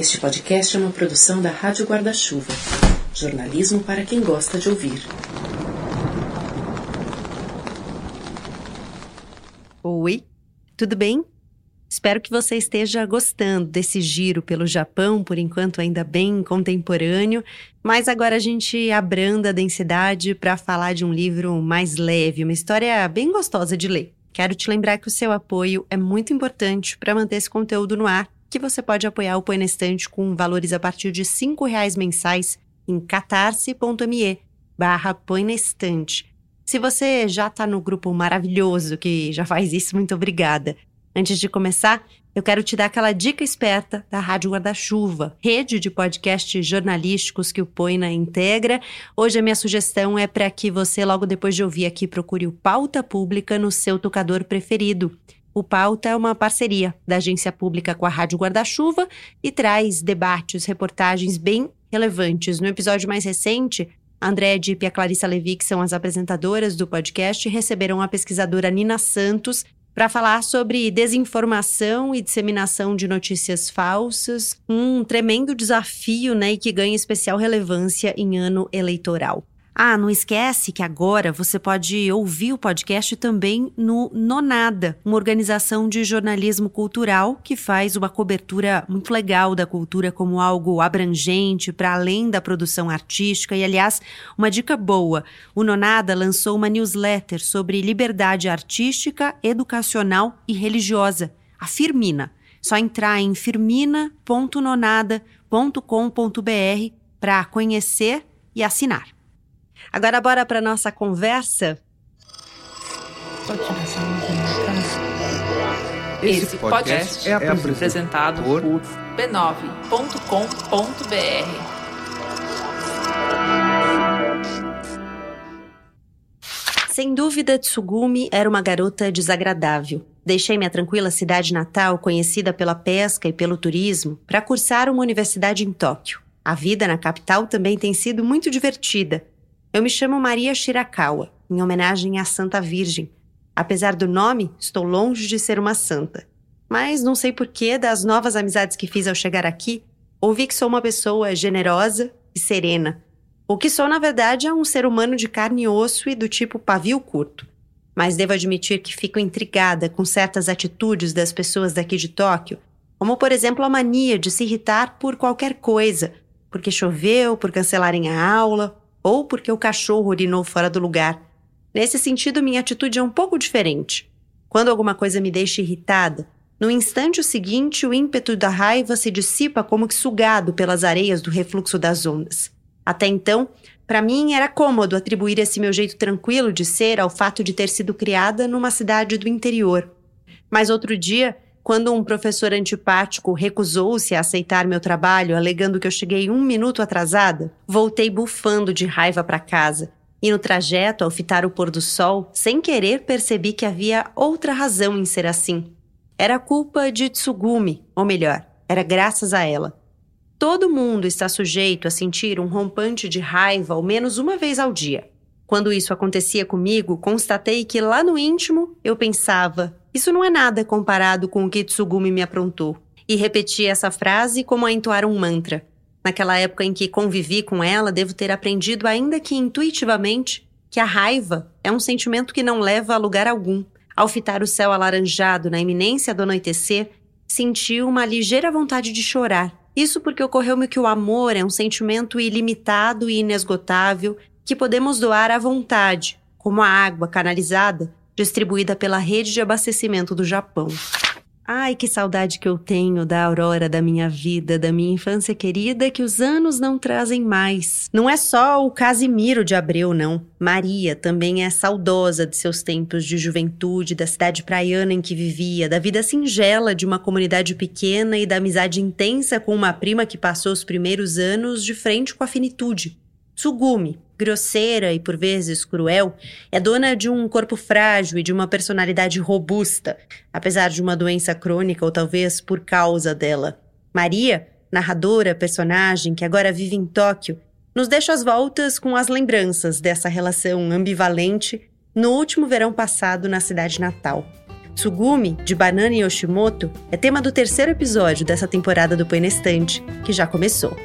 Este podcast é uma produção da Rádio Guarda-Chuva. Jornalismo para quem gosta de ouvir. Oi, tudo bem? Espero que você esteja gostando desse giro pelo Japão, por enquanto ainda bem contemporâneo, mas agora a gente abranda a densidade para falar de um livro mais leve, uma história bem gostosa de ler. Quero te lembrar que o seu apoio é muito importante para manter esse conteúdo no ar, que você pode apoiar o Põe na Estante com valores a partir de R$ reais mensais em catarse.me barra Põe na Estante. Se você já está no grupo maravilhoso que já faz isso, muito obrigada. Antes de começar, eu quero te dar aquela dica esperta da Rádio Guarda-Chuva, rede de podcasts jornalísticos que o Poina integra. Hoje a minha sugestão é para que você, logo depois de ouvir aqui, procure o Pauta Pública no seu tocador preferido. O Pauta é uma parceria da agência pública com a Rádio Guarda-Chuva e traz debates, reportagens bem relevantes. No episódio mais recente, a Andréa Dipp e a Clarissa Levi, que são as apresentadoras do podcast, receberam a pesquisadora Nina Santos para falar sobre desinformação e disseminação de notícias falsas, um tremendo desafio, né, e que ganha especial relevância em ano eleitoral. Ah, não esquece que agora você pode ouvir o podcast também no Nonada, uma organização de jornalismo cultural que faz uma cobertura muito legal da cultura como algo abrangente para além da produção artística. E, aliás, uma dica boa: o Nonada lançou uma newsletter sobre liberdade artística, educacional e religiosa, a Firmina. Só entrar em firmina.nonada.com.br para conhecer e assinar. Agora bora para nossa conversa. Esse podcast é apresentado por b9.com.br. Sem dúvida, Tsugumi era uma garota desagradável. Deixei minha tranquila cidade natal, conhecida pela pesca e pelo turismo, para cursar uma universidade em Tóquio. A vida na capital também tem sido muito divertida, eu me chamo Maria Shirakawa, em homenagem à Santa Virgem. Apesar do nome, estou longe de ser uma santa. Mas não sei porquê, das novas amizades que fiz ao chegar aqui, ouvi que sou uma pessoa generosa e serena. O que sou, na verdade, é um ser humano de carne e osso e do tipo pavio curto. Mas devo admitir que fico intrigada com certas atitudes das pessoas daqui de Tóquio, como, por exemplo, a mania de se irritar por qualquer coisa, porque choveu, por cancelarem a aula, ou porque o cachorro urinou fora do lugar. Nesse sentido, minha atitude é um pouco diferente. Quando alguma coisa me deixa irritada, no instante seguinte o ímpeto da raiva se dissipa como que sugado pelas areias do refluxo das ondas. Até então, para mim era cômodo atribuir esse meu jeito tranquilo de ser ao fato de ter sido criada numa cidade do interior. Mas outro dia, quando um professor antipático recusou-se a aceitar meu trabalho, alegando que eu cheguei um minuto atrasada, voltei bufando de raiva para casa. E no trajeto, ao fitar o pôr do sol, sem querer percebi que havia outra razão em ser assim. Era culpa de Tsugumi, ou melhor, era graças a ela. Todo mundo está sujeito a sentir um rompante de raiva ao menos uma vez ao dia. Quando isso acontecia comigo, constatei que lá no íntimo eu pensava: isso não é nada comparado com o que Tsugumi me aprontou. E repeti essa frase como a entoar um mantra. Naquela época em que convivi com ela, devo ter aprendido, ainda que intuitivamente, que a raiva é um sentimento que não leva a lugar algum. Ao fitar o céu alaranjado na iminência do anoitecer, senti uma ligeira vontade de chorar. Isso porque ocorreu-me que o amor é um sentimento ilimitado e inesgotável que podemos doar à vontade, como a água canalizada distribuída pela rede de abastecimento do Japão. Ai, que saudade que eu tenho da aurora da minha vida, da minha infância querida, que os anos não trazem mais. Não é só o Casimiro de Abreu, não. Maria também é saudosa de seus tempos de juventude, da cidade praiana em que vivia, da vida singela de uma comunidade pequena e da amizade intensa com uma prima que passou os primeiros anos de frente com a finitude. Tsugumi, grosseira e por vezes cruel, é dona de um corpo frágil e de uma personalidade robusta, apesar de uma doença crônica ou talvez por causa dela. Maria, narradora, personagem que agora vive em Tóquio, nos deixa às voltas com as lembranças dessa relação ambivalente no último verão passado na cidade natal. Tsugumi, de Banana Yoshimoto, é tema do terceiro episódio dessa temporada do Põe na Estante, que já começou.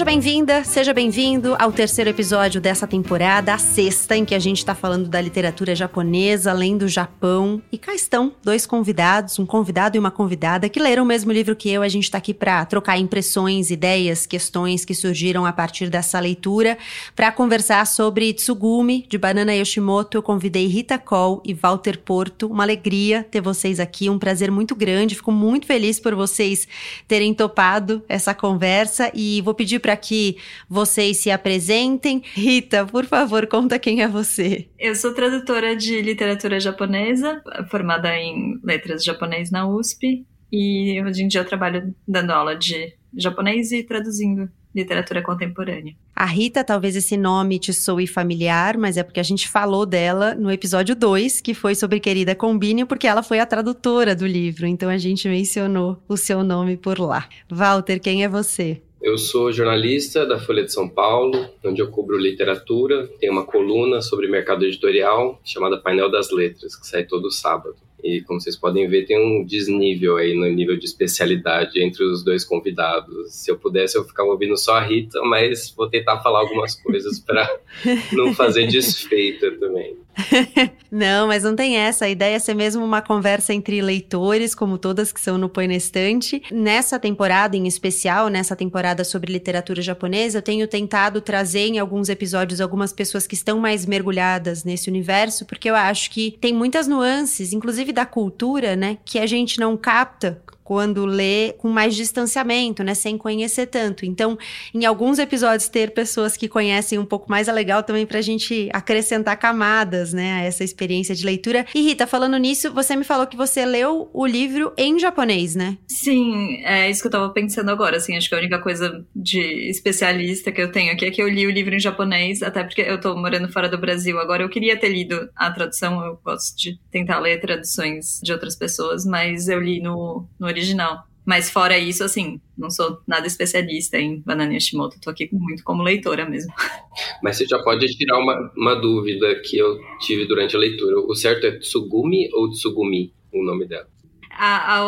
Seja bem-vinda, seja bem-vindo ao terceiro episódio dessa temporada, a sexta, em que a gente está falando da literatura japonesa, além do Japão. E cá estão dois convidados, um convidado e uma convidada, que leram o mesmo livro que eu. A gente está aqui para trocar impressões, ideias, questões que surgiram a partir dessa leitura. Para conversar sobre Tsugumi, de Banana Yoshimoto, eu convidei Rita Cole e Walter Porto. Uma alegria ter vocês aqui, um prazer muito grande. Fico muito feliz por vocês terem topado essa conversa e vou pedir para para que vocês se apresentem. Rita, por favor, conta quem é você. Eu sou tradutora de literatura japonesa, formada em letras japonês na USP, e hoje em dia eu trabalho dando aula de japonês e traduzindo literatura contemporânea. A Rita, talvez esse nome te soe familiar, mas é porque a gente falou dela no episódio 2, que foi sobre Querida Combine, porque ela foi a tradutora do livro, então a gente mencionou o seu nome por lá. Walter, quem é você? Eu sou jornalista da Folha de São Paulo, onde eu cubro literatura. Tenho uma coluna sobre mercado editorial chamada Painel das Letras, que sai todo sábado. E como vocês podem ver, tem um desnível aí no nível de especialidade entre os dois convidados. Se eu pudesse, eu ficava ouvindo só a Rita, mas vou tentar falar algumas coisas para não fazer desfeita também. não, mas não tem essa. A ideia é ser mesmo uma conversa entre leitores, como todas que são no Põe na Estante. Nessa temporada em especial, nessa temporada sobre literatura japonesa, eu tenho tentado trazer em alguns episódios algumas pessoas que estão mais mergulhadas nesse universo, porque eu acho que tem muitas nuances, inclusive da cultura, né, que a gente não capta quando lê com mais distanciamento, né, sem conhecer tanto. Então, em alguns episódios ter pessoas que conhecem um pouco mais é legal também para a gente acrescentar camadas, né, a essa experiência de leitura. E Rita, falando nisso, você me falou que você leu o livro em japonês, né? Sim, é isso que eu tava pensando agora, assim, acho que a única coisa de especialista que eu tenho aqui é que eu li o livro em japonês, até porque eu tô morando fora do Brasil agora, eu queria ter lido a tradução, eu gosto de tentar ler traduções de outras pessoas, mas eu li no, no original original. Mas fora isso, assim, não sou nada especialista em Banana Yoshimoto, tô aqui muito como leitora mesmo. Mas você já pode tirar uma, uma dúvida que eu tive durante a leitura. O certo é Tsugumi ou Tsugumi, o nome dela? A,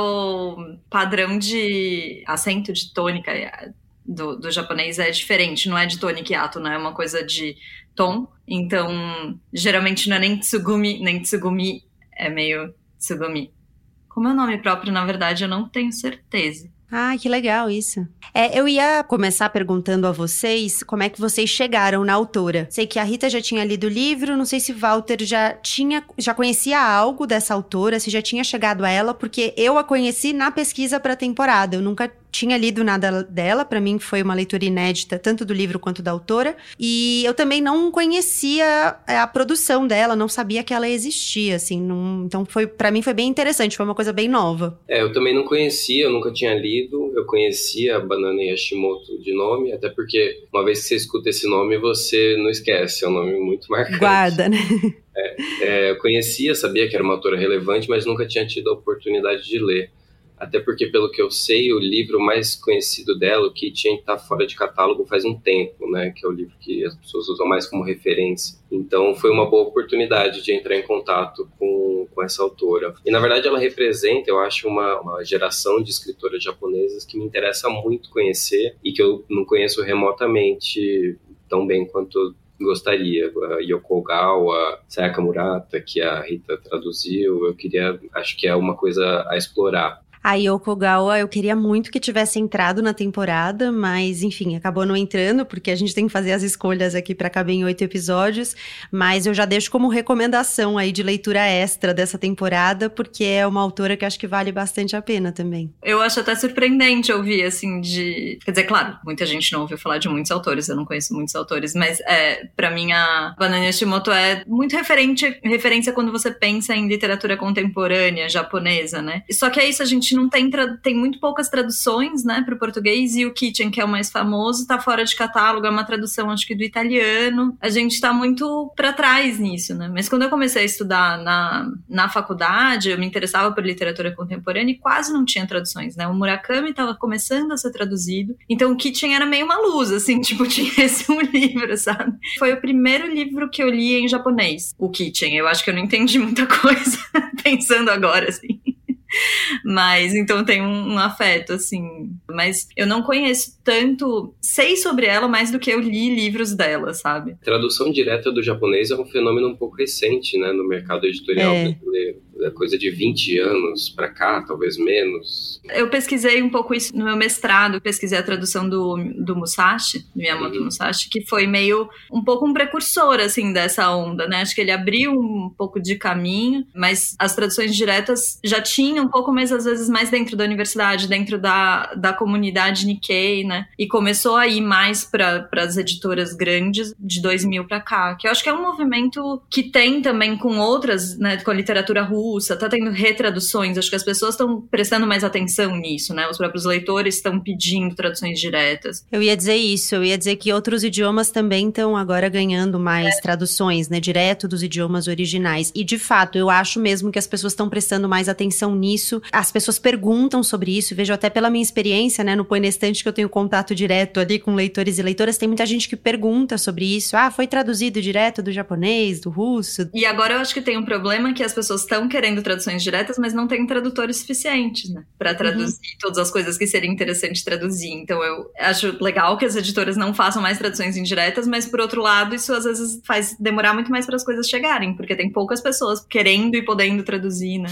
padrão de acento de tônica é, do, do japonês é diferente, não é de tônica e ato, não é uma coisa de tom. Então, geralmente não é nem Tsugumi, nem Tsugumi, é meio Tsugumi. Como é o nome próprio, na verdade, eu não tenho certeza. Ah, que legal isso. É, eu ia começar perguntando a vocês como é que vocês chegaram na autora. Sei que a Rita já tinha lido o livro, não sei se Walter já tinha, já conhecia algo dessa autora, se já tinha chegado a ela, porque eu a conheci na pesquisa para a temporada. Eu nunca tinha lido nada dela, para mim foi uma leitura inédita, tanto do livro quanto da autora. E eu também não conhecia é, a produção dela, não sabia que ela existia, assim. Não, então foi para mim foi bem interessante, foi uma coisa bem nova. É, eu também não conhecia, eu nunca tinha lido. Eu conhecia a Banana Yashimoto de nome, até porque uma vez que você escuta esse nome, você não esquece, é um nome muito marcante. Guarda, né? É, é, eu conhecia, sabia que era uma autora relevante, mas nunca tinha tido a oportunidade de ler até porque, pelo que eu sei, o livro mais conhecido dela, o que estar fora de catálogo faz um tempo, né? Que é o livro que as pessoas usam mais como referência. Então, foi uma boa oportunidade de entrar em contato com, com essa autora. E, na verdade, ela representa, eu acho, uma, uma geração de escritoras japonesas que me interessa muito conhecer e que eu não conheço remotamente tão bem quanto gostaria. A Yoko Ogawa, Sayaka Murata, que a Rita traduziu, eu queria, acho que é uma coisa a explorar. A Yoko Gawa, eu queria muito que tivesse entrado na temporada, mas enfim, acabou não entrando, porque a gente tem que fazer as escolhas aqui para caber em oito episódios. Mas eu já deixo como recomendação aí de leitura extra dessa temporada, porque é uma autora que acho que vale bastante a pena também. Eu acho até surpreendente ouvir, assim, de. Quer dizer, claro, muita gente não ouviu falar de muitos autores, eu não conheço muitos autores, mas é, para mim a Banana Yoshimoto é muito referente, referência quando você pensa em literatura contemporânea japonesa, né? Só que é isso, a gente gente não tem, tem muito poucas traduções, né, para o português, e o Kitchen, que é o mais famoso, tá fora de catálogo, é uma tradução, acho que do italiano. A gente está muito para trás nisso, né? Mas quando eu comecei a estudar na, na faculdade, eu me interessava por literatura contemporânea e quase não tinha traduções, né? O Murakami estava começando a ser traduzido, então o Kitchen era meio uma luz, assim, tipo, tinha esse um livro, sabe? Foi o primeiro livro que eu li em japonês, o Kitchen. Eu acho que eu não entendi muita coisa pensando agora, assim. Mas então tem um, um, afeto, assim. Mas eu não conheço tanto, sei sobre ela mais do que eu li livros dela, sabe? Tradução direta do japonês é um fenômeno um pouco recente, né, no mercado editorial é. brasileiro. É coisa de 20 anos para cá, talvez menos. Eu pesquisei um pouco isso no meu mestrado, pesquisei a tradução do, do Musashi, do Miyamoto uhum. Musashi, que foi meio um pouco um precursor, assim, dessa onda, né? Acho que ele abriu um pouco de caminho, mas as traduções diretas já tinham um pouco, mas às vezes mais dentro da universidade, dentro da, da comunidade Nikkei, né? E começou a ir mais para as editoras grandes de 2000 para cá, que eu acho que é um movimento que tem também com outras, né, com a literatura russa, tá tendo retraduções, acho que as pessoas estão prestando mais atenção nisso, né? Os próprios leitores estão pedindo traduções diretas. Eu ia dizer isso, eu ia dizer que outros idiomas também estão agora ganhando mais é. traduções, né, direto dos idiomas originais. E de fato, eu acho mesmo que as pessoas estão prestando mais atenção nisso. As pessoas perguntam sobre isso, vejo até pela minha experiência, né, no Põe Estante que eu tenho contato direto ali com leitores e leitoras, tem muita gente que pergunta sobre isso. Ah, foi traduzido direto do japonês, do russo. E agora eu acho que tem um problema que as pessoas estão querendo traduções diretas, mas não tem tradutores suficientes, né? Para traduzir uhum. todas as coisas que seria interessante traduzir. Então eu acho legal que as editoras não façam mais traduções indiretas, mas por outro lado, isso às vezes faz demorar muito mais para as coisas chegarem, porque tem poucas pessoas querendo e podendo traduzir, né?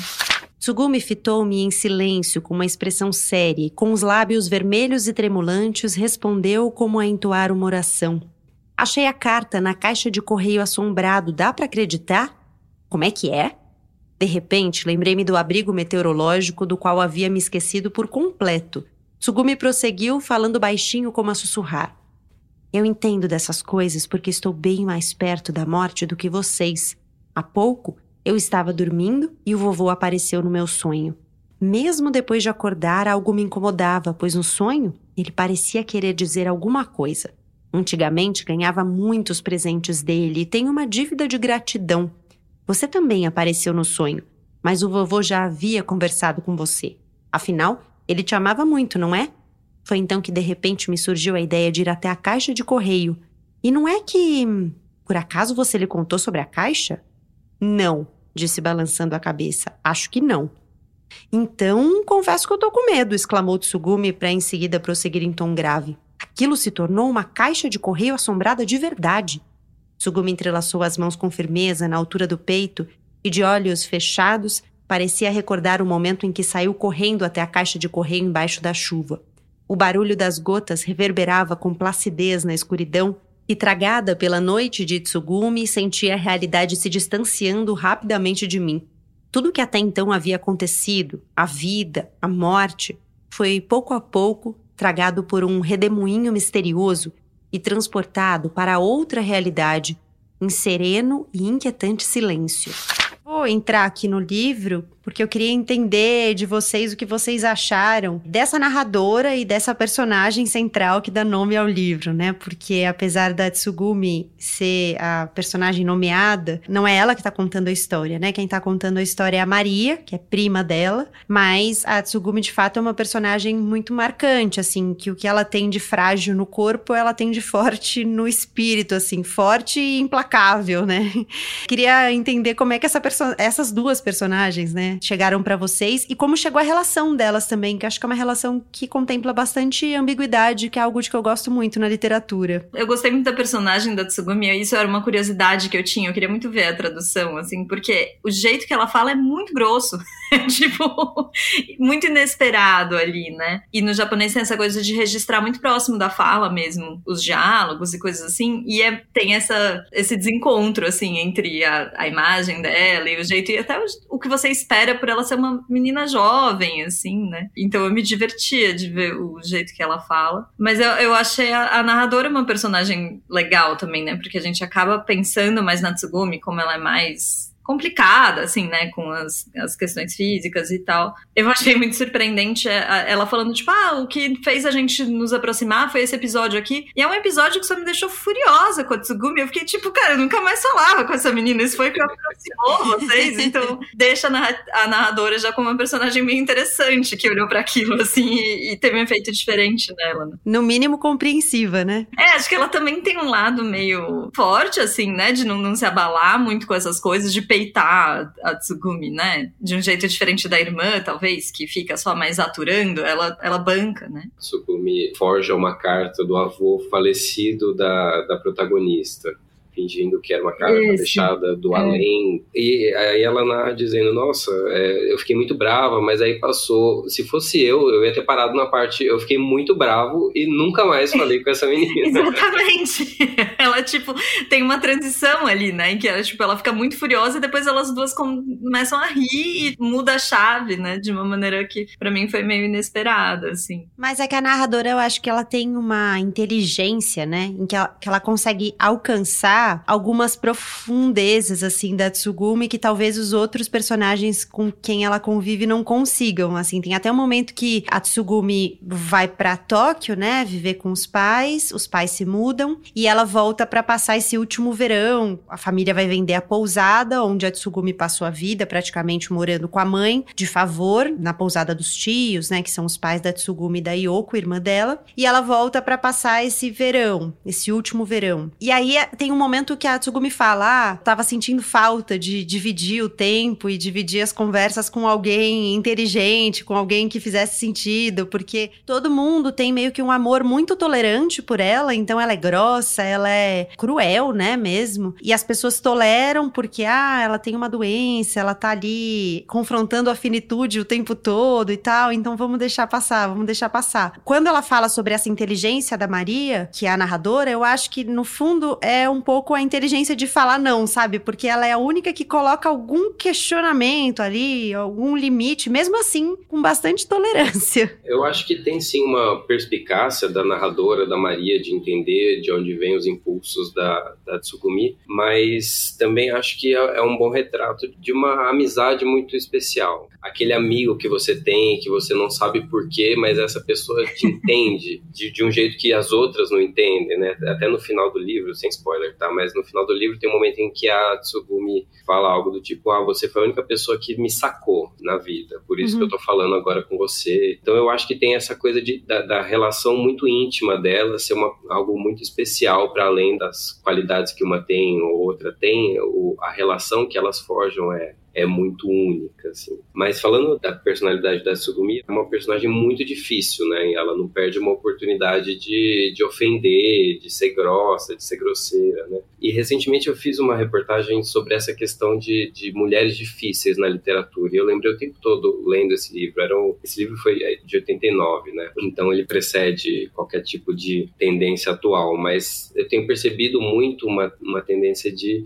Tsugumi fitou-me em silêncio com uma expressão séria e, com os lábios vermelhos e tremulantes, respondeu como a entoar uma oração. Achei a carta na caixa de correio assombrado. Dá para acreditar? Como é que é? De repente, lembrei-me do abrigo meteorológico do qual havia me esquecido por completo. Tsugumi prosseguiu, falando baixinho como a sussurrar. Eu entendo dessas coisas porque estou bem mais perto da morte do que vocês. Há pouco, eu estava dormindo e o vovô apareceu no meu sonho. Mesmo depois de acordar, algo me incomodava, pois no sonho ele parecia querer dizer alguma coisa. Antigamente ganhava muitos presentes dele e tenho uma dívida de gratidão. Você também apareceu no sonho, mas o vovô já havia conversado com você. Afinal, ele te amava muito, não é? Foi então que de repente me surgiu a ideia de ir até a caixa de correio. E não é que. Por acaso você lhe contou sobre a caixa? Não, disse balançando a cabeça. Acho que não. Então, confesso que eu tô com medo, exclamou Tsugumi para em seguida prosseguir em tom grave. Aquilo se tornou uma caixa de correio assombrada de verdade. Sugumi entrelaçou as mãos com firmeza na altura do peito e, de olhos fechados, parecia recordar o momento em que saiu correndo até a caixa de correio embaixo da chuva. O barulho das gotas reverberava com placidez na escuridão e, tragada pela noite de Tsugumi, sentia a realidade se distanciando rapidamente de mim. Tudo que até então havia acontecido, a vida, a morte, foi pouco a pouco tragado por um redemoinho misterioso e transportado para outra realidade em sereno e inquietante silêncio. Vou entrar aqui no livro porque eu queria entender de vocês o que vocês acharam dessa narradora e dessa personagem central que dá nome ao livro, né? Porque apesar da Tsugumi ser a personagem nomeada, não é ela que tá contando a história, né? Quem tá contando a história é a Maria, que é prima dela, mas a Tsugumi de fato é uma personagem muito marcante, assim, que o que ela tem de frágil no corpo, ela tem de forte no espírito, assim, forte e implacável, né? Queria entender como é que essa essas duas personagens, né? Chegaram para vocês e como chegou a relação delas também, que acho que é uma relação que contempla bastante ambiguidade, que é algo de que eu gosto muito na literatura. Eu gostei muito da personagem da Tsugumi, isso era uma curiosidade que eu tinha, eu queria muito ver a tradução, assim, porque o jeito que ela fala é muito grosso, tipo, muito inesperado ali, né? E no japonês tem essa coisa de registrar muito próximo da fala mesmo, os diálogos e coisas assim, e é, tem essa, esse desencontro, assim, entre a, a imagem dela e o jeito, e até o, o que você espera era por ela ser uma menina jovem, assim, né? Então eu me divertia de ver o jeito que ela fala. Mas eu, eu achei a, a narradora uma personagem legal também, né? Porque a gente acaba pensando mais na Tsugumi como ela é mais complicada, assim, né, com as, as questões físicas e tal. Eu achei muito surpreendente é, ela falando, tipo, ah, o que fez a gente nos aproximar foi esse episódio aqui. E é um episódio que só me deixou furiosa com a Tsugumi. Eu fiquei tipo, cara, eu nunca mais falava com essa menina. Isso foi que aproximou vocês. Então, deixa a narradora já como uma personagem meio interessante que olhou para aquilo, assim, e, e, teve um efeito diferente nela. Né? No mínimo compreensiva, né? É, acho que ela também tem um lado meio forte, assim, né, de não, não se abalar muito com essas coisas, de peitar a Tsugumi, né? De um jeito diferente da irmã, talvez, que fica só mais aturando, ela, ela banca, né? Tsugumi forja uma carta do avô falecido da, da protagonista fingindo que era uma carta Esse. deixada do é. além. E aí ela narra dizendo: Nossa, é, eu fiquei muito brava, mas aí passou. Se fosse eu, eu ia ter parado na parte. Eu fiquei muito bravo e nunca mais falei com essa menina. Exatamente. ela, tipo, tem uma transição ali, né? Em que ela, tipo, ela fica muito furiosa e depois elas duas começam a rir e muda a chave, né? De uma maneira que para mim foi meio inesperada, assim. Mas é que a narradora, eu acho que ela tem uma inteligência, né? Em que ela, que ela consegue alcançar algumas profundezas, assim, da Tsugumi que talvez os outros personagens com quem ela convive não consigam, assim. Tem até um momento que a Tsugumi vai para Tóquio, né, viver com os pais, os pais se mudam e ela volta para passar esse último verão. A família vai vender a pousada onde a Tsugumi passou a vida, praticamente morando com a mãe, de favor, na pousada dos tios, né, que são os pais da Tsugumi e da Yoko, irmã dela, e ela volta para passar esse verão, esse último verão. E aí tem um momento momento que a Tsugumi fala, ah, tava sentindo falta de dividir o tempo e dividir as conversas com alguém inteligente, com alguém que fizesse sentido, porque todo mundo tem meio que um amor muito tolerante por ela, então ela é grossa, ela é cruel, né, mesmo. E as pessoas toleram porque, ah, ela tem uma doença, ela tá ali confrontando a finitude o tempo todo e tal, então vamos deixar passar, vamos deixar passar. Quando ela fala sobre essa inteligência da Maria, que é a narradora, eu acho que no fundo é um pouco pouco a inteligência de falar não, sabe? Porque ela é a única que coloca algum questionamento ali, algum limite, mesmo assim, com bastante tolerância. Eu acho que tem sim uma perspicácia da narradora, da Maria, de entender de onde vêm os impulsos da, da Tsukumi, mas também acho que é, é um bom retrato de uma amizade muito especial aquele amigo que você tem, que você não sabe porquê, mas essa pessoa te entende de, de, um jeito que as outras não entendem, né? Até no final do livro, sem spoiler, tá? Mas no final do livro tem um momento em que a Tsugumi fala algo do tipo, ah, você foi a única pessoa que me sacou na vida, por isso uhum. que eu tô falando agora com você. Então eu acho que tem essa coisa de, da, da relação muito íntima dela ser uma, algo muito especial para além das qualidades que uma tem ou outra tem, o, a relação que elas forjam é é muito única, assim. Mas falando da personalidade da Tsugumi, é uma personagem muito difícil, né? Ela não perde uma oportunidade de, de ofender, de ser grossa, de ser grosseira, né? E recentemente eu fiz uma reportagem sobre essa questão de, de mulheres difíceis na literatura. E eu lembrei o tempo todo lendo esse livro. Era um, esse livro foi é, de 89, né? Então ele precede qualquer tipo de tendência atual. Mas eu tenho percebido muito uma, uma tendência de,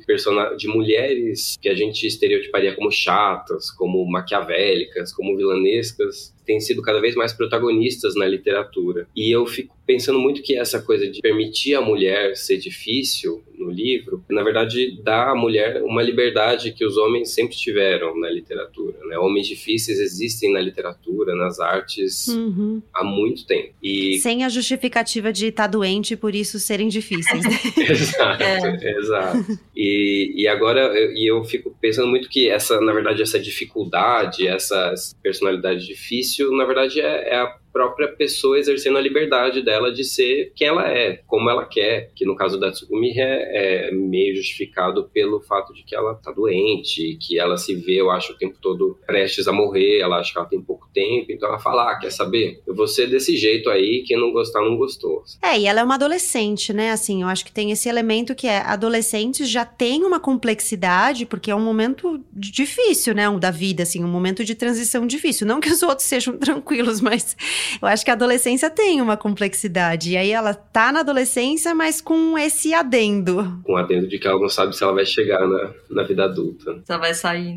de mulheres que a gente estereotiparia como chatas, como maquiavélicas, como vilanescas, têm sido cada vez mais protagonistas na literatura. E eu fico pensando muito que essa coisa de permitir a mulher ser difícil no livro, na verdade, dá à mulher uma liberdade que os homens sempre tiveram na literatura. Né? Homens difíceis existem na literatura, nas artes, uhum. há muito tempo. E... Sem a justificativa de estar tá doente e por isso serem difíceis. Né? exato, é. exato. E, e agora eu, e eu fico pensando muito que essa, na verdade, essa dificuldade, essa personalidade difícil, na verdade, é, é a própria pessoa exercendo a liberdade dela de ser quem ela é, como ela quer, que no caso da Tsugumi é, é meio justificado pelo fato de que ela tá doente, que ela se vê, eu acho, o tempo todo prestes a morrer, ela acha que ela tem pouco tempo, então ela fala, ah, quer saber? Eu vou ser desse jeito aí, quem não gostar, não gostou. É, e ela é uma adolescente, né, assim, eu acho que tem esse elemento que é, adolescentes já tem uma complexidade, porque é um momento difícil, né, da vida, assim, um momento de transição difícil, não que os outros sejam tranquilos, mas eu acho que a adolescência tem uma complexidade. E aí ela tá na adolescência, mas com esse adendo. Com um adendo de que ela não sabe se ela vai chegar na, na vida adulta. Só vai sair. Né?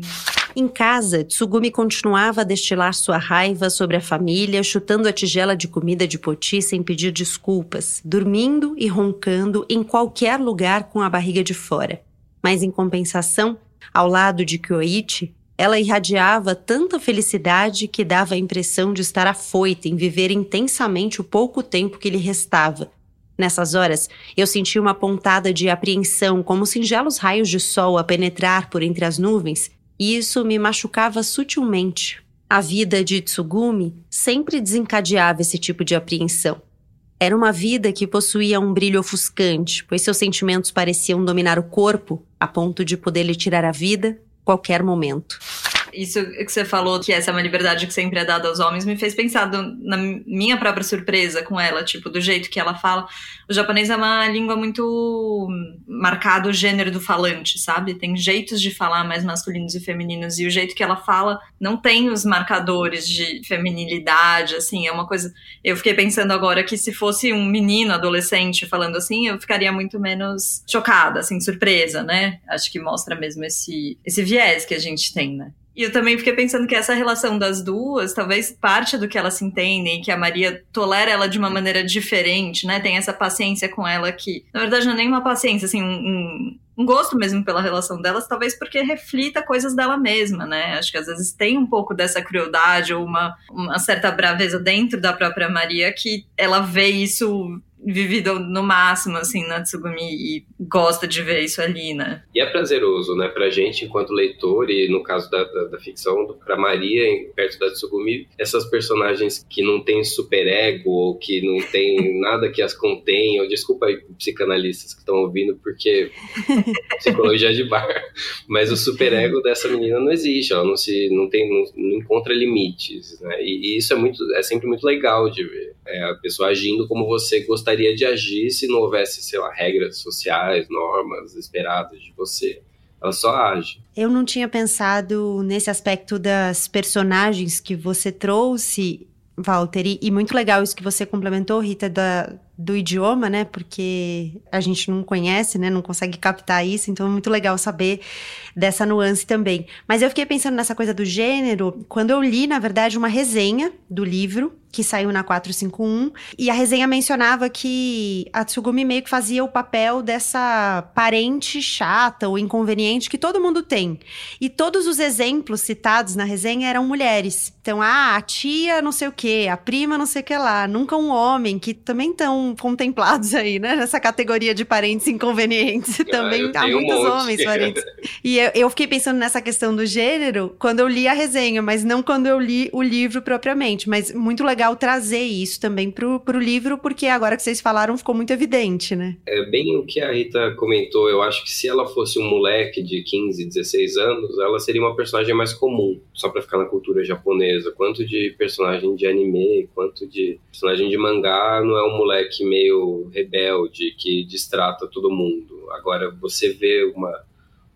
Em casa, Tsugumi continuava a destilar sua raiva sobre a família, chutando a tigela de comida de Poti sem pedir desculpas, dormindo e roncando em qualquer lugar com a barriga de fora. Mas em compensação, Ao lado de Kyoichi, ela irradiava tanta felicidade que dava a impressão de estar afoita em viver intensamente o pouco tempo que lhe restava. Nessas horas, eu senti uma pontada de apreensão, como singelos raios de sol a penetrar por entre as nuvens, e isso me machucava sutilmente. A vida de Tsugumi sempre desencadeava esse tipo de apreensão. Era uma vida que possuía um brilho ofuscante, pois seus sentimentos pareciam dominar o corpo a ponto de poder lhe tirar a vida qualquer momento. Isso que você falou, que essa é uma liberdade que sempre é dada aos homens, me fez pensar do, na minha própria surpresa com ela, tipo, do jeito que ela fala. O japonês é uma língua muito marcada o gênero do falante, sabe? Tem jeitos de falar mais masculinos e femininos, e o jeito que ela fala não tem os marcadores de feminilidade, assim, é uma coisa. Eu fiquei pensando agora que se fosse um menino adolescente falando assim, eu ficaria muito menos chocada, assim, surpresa, né? Acho que mostra mesmo esse, esse viés que a gente tem, né? E eu também fiquei pensando que essa relação das duas, talvez parte do que elas se entendem, que a Maria tolera ela de uma maneira diferente, né? Tem essa paciência com ela que, na verdade, não é nem uma paciência, assim, um, um gosto mesmo pela relação delas, talvez porque reflita coisas dela mesma, né? Acho que às vezes tem um pouco dessa crueldade ou uma, uma certa braveza dentro da própria Maria que ela vê isso vivido no máximo, assim, na Tsugumi e gosta de ver isso ali, né? E é prazeroso, né, pra gente enquanto leitor e no caso da, da, da ficção, pra Maria, perto da Tsugumi, essas personagens que não têm superego ou que não tem nada que as contém, ou desculpa aí psicanalistas que estão ouvindo, porque psicologia de bar, mas o superego dessa menina não existe, ela não se, não tem, não, não encontra limites, né, e, e, isso é muito, é sempre muito legal de ver, é a pessoa agindo como você gostaria gostaria de agir se não houvesse, sei lá, regras sociais, normas esperadas de você. Ela só age. Eu não tinha pensado nesse aspecto das personagens que você trouxe, Walter, e, e muito legal isso que você complementou, Rita, da, do idioma, né? Porque a gente não conhece, né? Não consegue captar isso, então é muito legal saber dessa nuance também. Mas eu fiquei pensando nessa coisa do gênero quando eu li, na verdade, uma resenha do livro que saiu na 451, e a resenha mencionava que a Tsugumi meio que fazia o papel dessa parente chata ou inconveniente que todo mundo tem. E todos os exemplos citados na resenha eram mulheres. Então, ah, a tia não sei o que, a prima não sei o que lá, nunca um homem, que também estão contemplados aí, né? Nessa categoria de parentes inconvenientes. Ah, também há muitos um homens parentes. E eu, eu fiquei pensando nessa questão do gênero quando eu li a resenha, mas não quando eu li o livro propriamente. Mas muito legal trazer isso também pro, pro livro, porque agora que vocês falaram ficou muito evidente, né? É bem o que a Rita comentou. Eu acho que se ela fosse um moleque de 15, 16 anos, ela seria uma personagem mais comum, só para ficar na cultura japonesa. Quanto de personagem de anime, quanto de personagem de mangá, não é um moleque meio rebelde que distrata todo mundo. Agora, você vê uma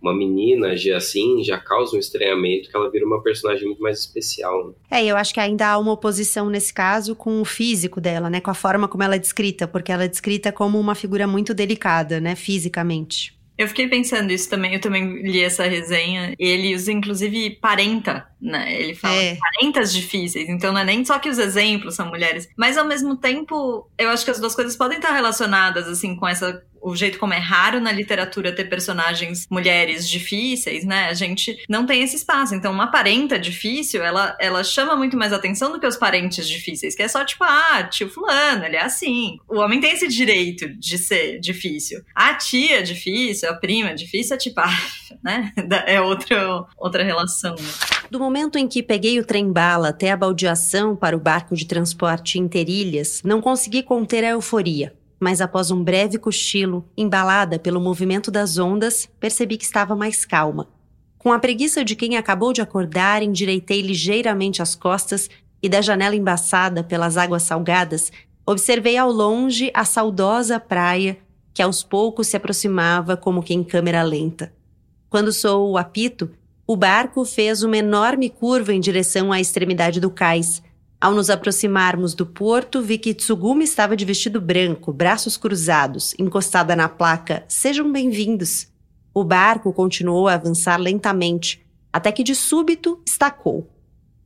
uma menina agir assim já causa um estranhamento que ela vira uma personagem muito mais especial. Né? É, eu acho que ainda há uma oposição nesse caso com o físico dela, né? Com a forma como ela é descrita, porque ela é descrita como uma figura muito delicada, né? Fisicamente. Eu fiquei pensando isso também, eu também li essa resenha. Ele usa, inclusive, parenta, né? Ele fala é. parentas difíceis, então não é nem só que os exemplos são mulheres, mas ao mesmo tempo, eu acho que as duas coisas podem estar relacionadas, assim, com essa o jeito como é raro na literatura ter personagens mulheres difíceis, né? A gente não tem esse espaço. Então, uma parenta difícil, ela, ela chama muito mais atenção do que os parentes difíceis, que é só tipo, ah, tio fulano, ele é assim. O homem tem esse direito de ser difícil. A tia difícil, a prima difícil, é tipo, ah, né? É outra, outra relação. Né? Do momento em que peguei o trem-bala até a baldeação para o barco de transporte em Terilhas, não consegui conter a euforia mas após um breve cochilo, embalada pelo movimento das ondas, percebi que estava mais calma. Com a preguiça de quem acabou de acordar, endireitei ligeiramente as costas e da janela embaçada pelas águas salgadas, observei ao longe a saudosa praia que aos poucos se aproximava como que em câmera lenta. Quando soou o apito, o barco fez uma enorme curva em direção à extremidade do cais, ao nos aproximarmos do porto, vi que Tsugumi estava de vestido branco, braços cruzados, encostada na placa Sejam bem-vindos. O barco continuou a avançar lentamente, até que de súbito estacou.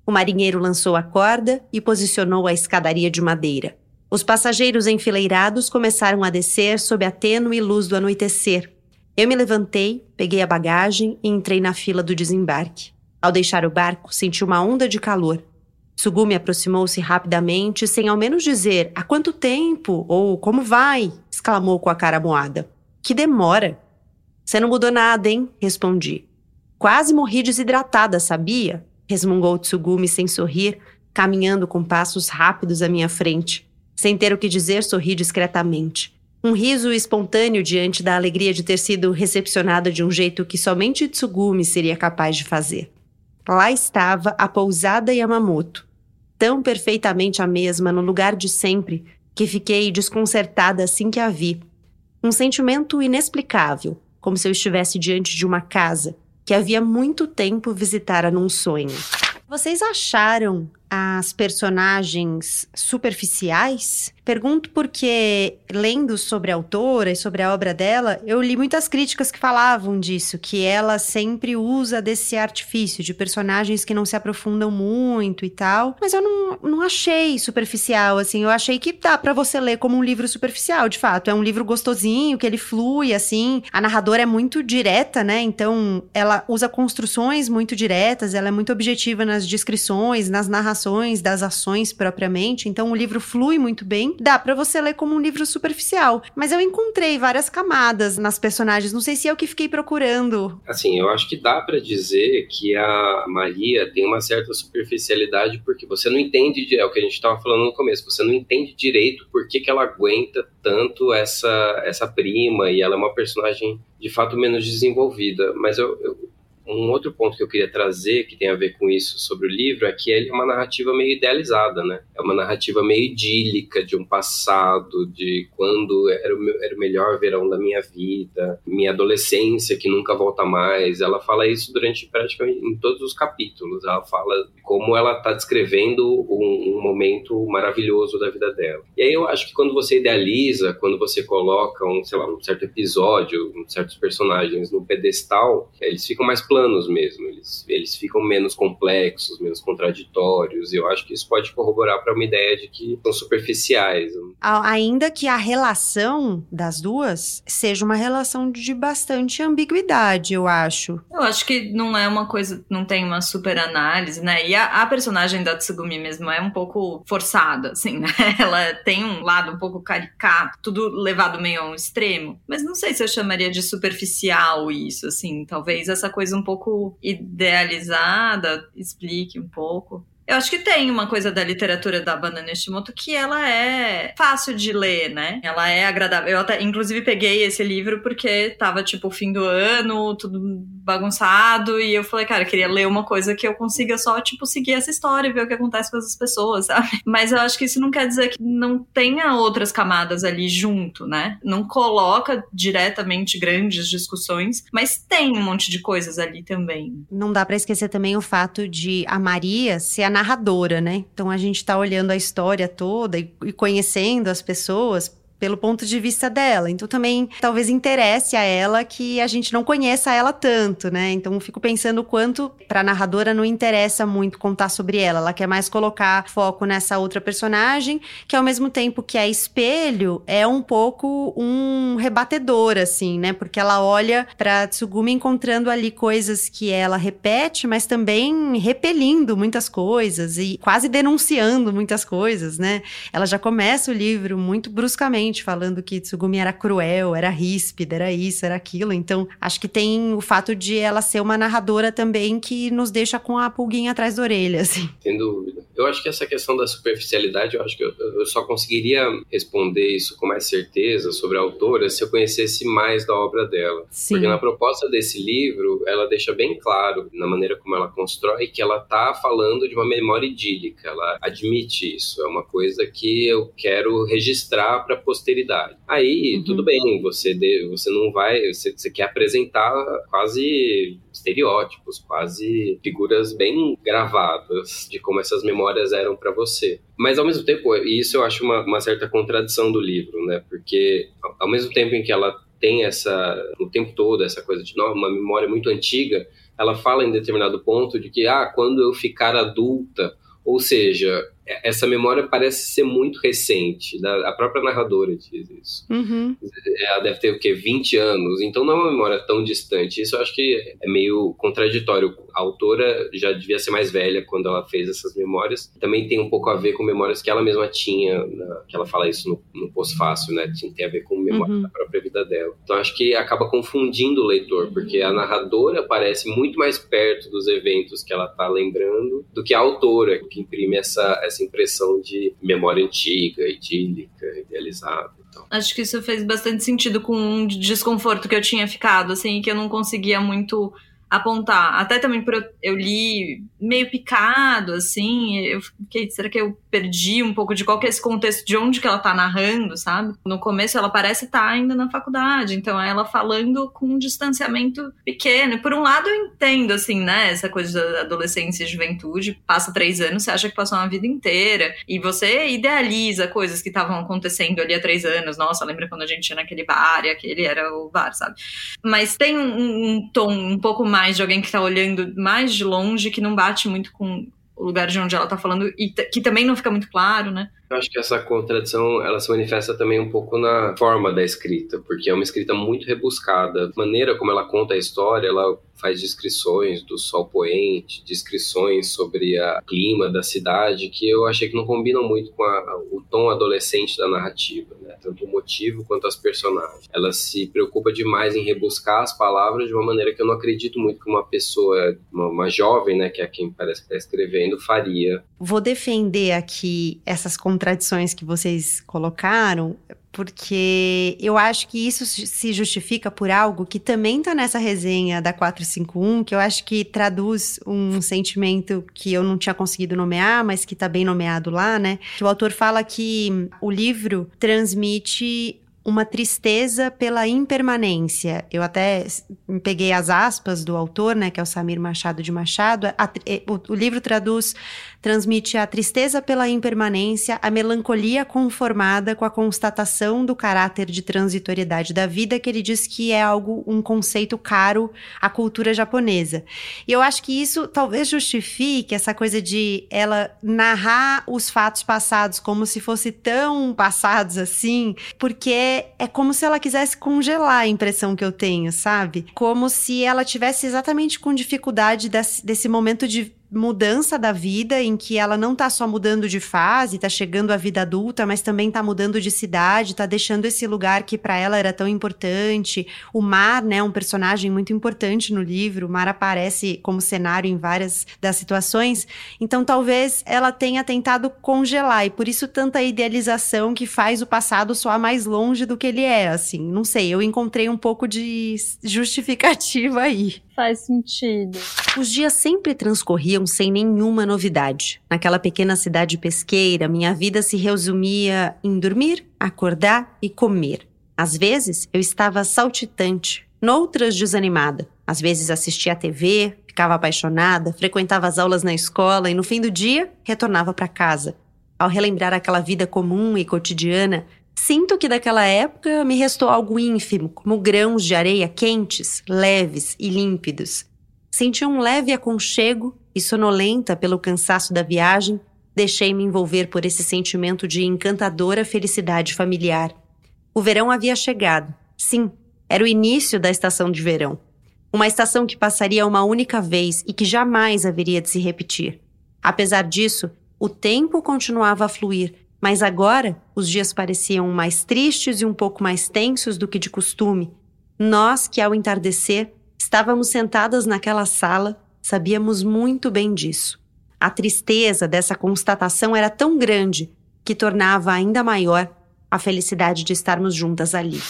O marinheiro lançou a corda e posicionou a escadaria de madeira. Os passageiros enfileirados começaram a descer sob a tênue luz do anoitecer. Eu me levantei, peguei a bagagem e entrei na fila do desembarque. Ao deixar o barco, senti uma onda de calor. Tsugumi aproximou-se rapidamente, sem ao menos dizer há quanto tempo ou como vai, exclamou com a cara moada. Que demora! Você não mudou nada, hein? Respondi. Quase morri desidratada, sabia? resmungou Tsugumi sem sorrir, caminhando com passos rápidos à minha frente. Sem ter o que dizer, sorri discretamente. Um riso espontâneo diante da alegria de ter sido recepcionada de um jeito que somente Tsugumi seria capaz de fazer. Lá estava a pousada Yamamoto, tão perfeitamente a mesma no lugar de sempre que fiquei desconcertada assim que a vi. Um sentimento inexplicável, como se eu estivesse diante de uma casa que havia muito tempo visitara num sonho. Vocês acharam as personagens superficiais? Pergunto porque, lendo sobre a autora e sobre a obra dela, eu li muitas críticas que falavam disso, que ela sempre usa desse artifício de personagens que não se aprofundam muito e tal. Mas eu não, não achei superficial, assim. Eu achei que dá para você ler como um livro superficial, de fato. É um livro gostosinho, que ele flui, assim. A narradora é muito direta, né? Então, ela usa construções muito diretas, ela é muito objetiva nas descrições, nas narrações das ações propriamente. Então, o livro flui muito bem dá para você ler como um livro superficial. Mas eu encontrei várias camadas nas personagens. Não sei se é o que fiquei procurando. Assim, eu acho que dá para dizer que a Maria tem uma certa superficialidade porque você não entende, é o que a gente estava falando no começo, você não entende direito por que, que ela aguenta tanto essa, essa prima e ela é uma personagem de fato menos desenvolvida. Mas eu, eu um outro ponto que eu queria trazer, que tem a ver com isso sobre o livro, é que ele é uma narrativa meio idealizada, né? É uma narrativa meio idílica de um passado, de quando era o, meu, era o melhor verão da minha vida, minha adolescência que nunca volta mais. Ela fala isso durante praticamente em todos os capítulos. Ela fala como ela está descrevendo um, um momento maravilhoso da vida dela. E aí eu acho que quando você idealiza, quando você coloca um, sei lá, um certo episódio, um certos personagens no pedestal, eles ficam mais planos mesmo, eles, eles ficam menos complexos, menos contraditórios, e eu acho que isso pode corroborar para uma ideia de que são superficiais. Ainda que a relação das duas seja uma relação de bastante ambiguidade, eu acho. Eu acho que não é uma coisa, não tem uma super análise, né? E a, a personagem da Tsugumi mesmo é um pouco forçada, assim, né? Ela tem um lado um pouco caricato, tudo levado meio a um extremo, mas não sei se eu chamaria de superficial isso, assim, talvez essa coisa um pouco idealizada, explique um pouco. Eu acho que tem uma coisa da literatura da Banana Nishimoto que ela é fácil de ler, né? Ela é agradável. Eu até, inclusive, peguei esse livro porque tava, tipo, fim do ano, tudo bagunçado, e eu falei, cara, eu queria ler uma coisa que eu consiga só, tipo, seguir essa história e ver o que acontece com essas pessoas, sabe? Mas eu acho que isso não quer dizer que não tenha outras camadas ali junto, né? Não coloca diretamente grandes discussões, mas tem um monte de coisas ali também. Não dá para esquecer também o fato de a Maria ser a narradora, né? Então a gente está olhando a história toda e, e conhecendo as pessoas pelo ponto de vista dela. Então também talvez interesse a ela que a gente não conheça ela tanto, né? Então fico pensando o quanto para narradora não interessa muito contar sobre ela. Ela quer mais colocar foco nessa outra personagem, que ao mesmo tempo que é espelho, é um pouco um rebatedor assim, né? Porque ela olha para Tsugumi encontrando ali coisas que ela repete, mas também repelindo muitas coisas e quase denunciando muitas coisas, né? Ela já começa o livro muito bruscamente falando que Tsugumi era cruel, era ríspida, era isso, era aquilo. Então, acho que tem o fato de ela ser uma narradora também que nos deixa com a pulguinha atrás da orelha, assim. Sem dúvida. Eu acho que essa questão da superficialidade, eu acho que eu, eu só conseguiria responder isso com mais certeza sobre a autora se eu conhecesse mais da obra dela. Sim. Porque na proposta desse livro, ela deixa bem claro, na maneira como ela constrói, que ela tá falando de uma memória idílica. Ela admite isso. É uma coisa que eu quero registrar para posteridade. Aí, uhum. tudo bem, você, de, você não vai, você, você quer apresentar quase estereótipos, quase figuras bem gravadas de como essas memórias eram para você. Mas ao mesmo tempo, isso eu acho uma, uma certa contradição do livro, né? Porque ao mesmo tempo em que ela tem essa, o tempo todo, essa coisa de não, uma memória muito antiga, ela fala em determinado ponto de que, ah, quando eu ficar adulta, ou seja, essa memória parece ser muito recente. A própria narradora diz isso. Uhum. Ela deve ter o quê? 20 anos. Então não é uma memória tão distante. Isso eu acho que é meio contraditório. A autora já devia ser mais velha quando ela fez essas memórias. Também tem um pouco a ver com memórias que ela mesma tinha, na, que ela fala isso no, no pós-fácil, né? Tem a ver com memória uhum. da própria vida dela. Então acho que acaba confundindo o leitor, porque a narradora parece muito mais perto dos eventos que ela está lembrando do que a autora, que imprime essa, essa impressão de memória antiga, idílica, idealizada. Então. Acho que isso fez bastante sentido com um desconforto que eu tinha ficado, assim, que eu não conseguia muito apontar. Até também por eu, eu, li meio picado, assim, eu fiquei, será que eu perdi um pouco de qual que é esse contexto de onde que ela tá narrando, sabe? No começo ela parece estar tá ainda na faculdade, então é ela falando com um distanciamento pequeno. Por um lado eu entendo, assim, né, essa coisa da adolescência e juventude, passa três anos, você acha que passou uma vida inteira, e você idealiza coisas que estavam acontecendo ali há três anos, nossa, lembra quando a gente ia naquele bar e aquele era o bar, sabe? Mas tem um, um tom um pouco mais mais de alguém que está olhando mais de longe, que não bate muito com o lugar de onde ela está falando e que também não fica muito claro, né? Eu acho que essa contradição ela se manifesta também um pouco na forma da escrita, porque é uma escrita muito rebuscada. A maneira como ela conta a história, ela faz descrições do sol poente, descrições sobre o clima da cidade, que eu achei que não combinam muito com a, o tom adolescente da narrativa, né? tanto o motivo quanto as personagens. Ela se preocupa demais em rebuscar as palavras de uma maneira que eu não acredito muito que uma pessoa, uma, uma jovem, né, que é quem parece que está escrevendo, faria. Vou defender aqui essas contradições que vocês colocaram, porque eu acho que isso se justifica por algo que também está nessa resenha da 451, que eu acho que traduz um sentimento que eu não tinha conseguido nomear, mas que está bem nomeado lá, né? Que o autor fala que o livro transmite uma tristeza pela impermanência. Eu até peguei as aspas do autor, né, que é o Samir Machado de Machado. A, o, o, livro traduz, transmite a tristeza pela impermanência, a melancolia conformada com a constatação do caráter de transitoriedade da vida, que ele diz que é algo, um conceito caro à cultura japonesa. E eu acho que isso talvez justifique essa coisa de ela narrar os fatos passados como se fosse tão passados assim, porque é, como se ela quisesse congelar a impressão que eu tenho, sabe? Como se ela tivesse exatamente com dificuldade desse, desse momento de mudança da vida em que ela não tá só mudando de fase, tá chegando à vida adulta, mas também tá mudando de cidade, tá deixando esse lugar que para ela era tão importante. O mar, né, um personagem muito importante no livro. O mar aparece como cenário em várias das situações. Então talvez ela tenha tentado congelar e por isso tanta idealização que faz o passado soar mais longe do que ele é, assim. Não sei, eu encontrei um pouco de justificativa aí. Faz sentido. Os dias sempre transcorriam sem nenhuma novidade. Naquela pequena cidade pesqueira, minha vida se resumia em dormir, acordar e comer. Às vezes eu estava saltitante, noutras desanimada. Às vezes assistia à TV, ficava apaixonada, frequentava as aulas na escola e no fim do dia retornava para casa. Ao relembrar aquela vida comum e cotidiana, Sinto que daquela época me restou algo ínfimo, como grãos de areia quentes, leves e límpidos. Senti um leve aconchego e, sonolenta pelo cansaço da viagem, deixei-me envolver por esse sentimento de encantadora felicidade familiar. O verão havia chegado. Sim, era o início da estação de verão. Uma estação que passaria uma única vez e que jamais haveria de se repetir. Apesar disso, o tempo continuava a fluir mas agora os dias pareciam mais tristes e um pouco mais tensos do que de costume. Nós, que ao entardecer estávamos sentadas naquela sala, sabíamos muito bem disso. A tristeza dessa constatação era tão grande que tornava ainda maior a felicidade de estarmos juntas ali.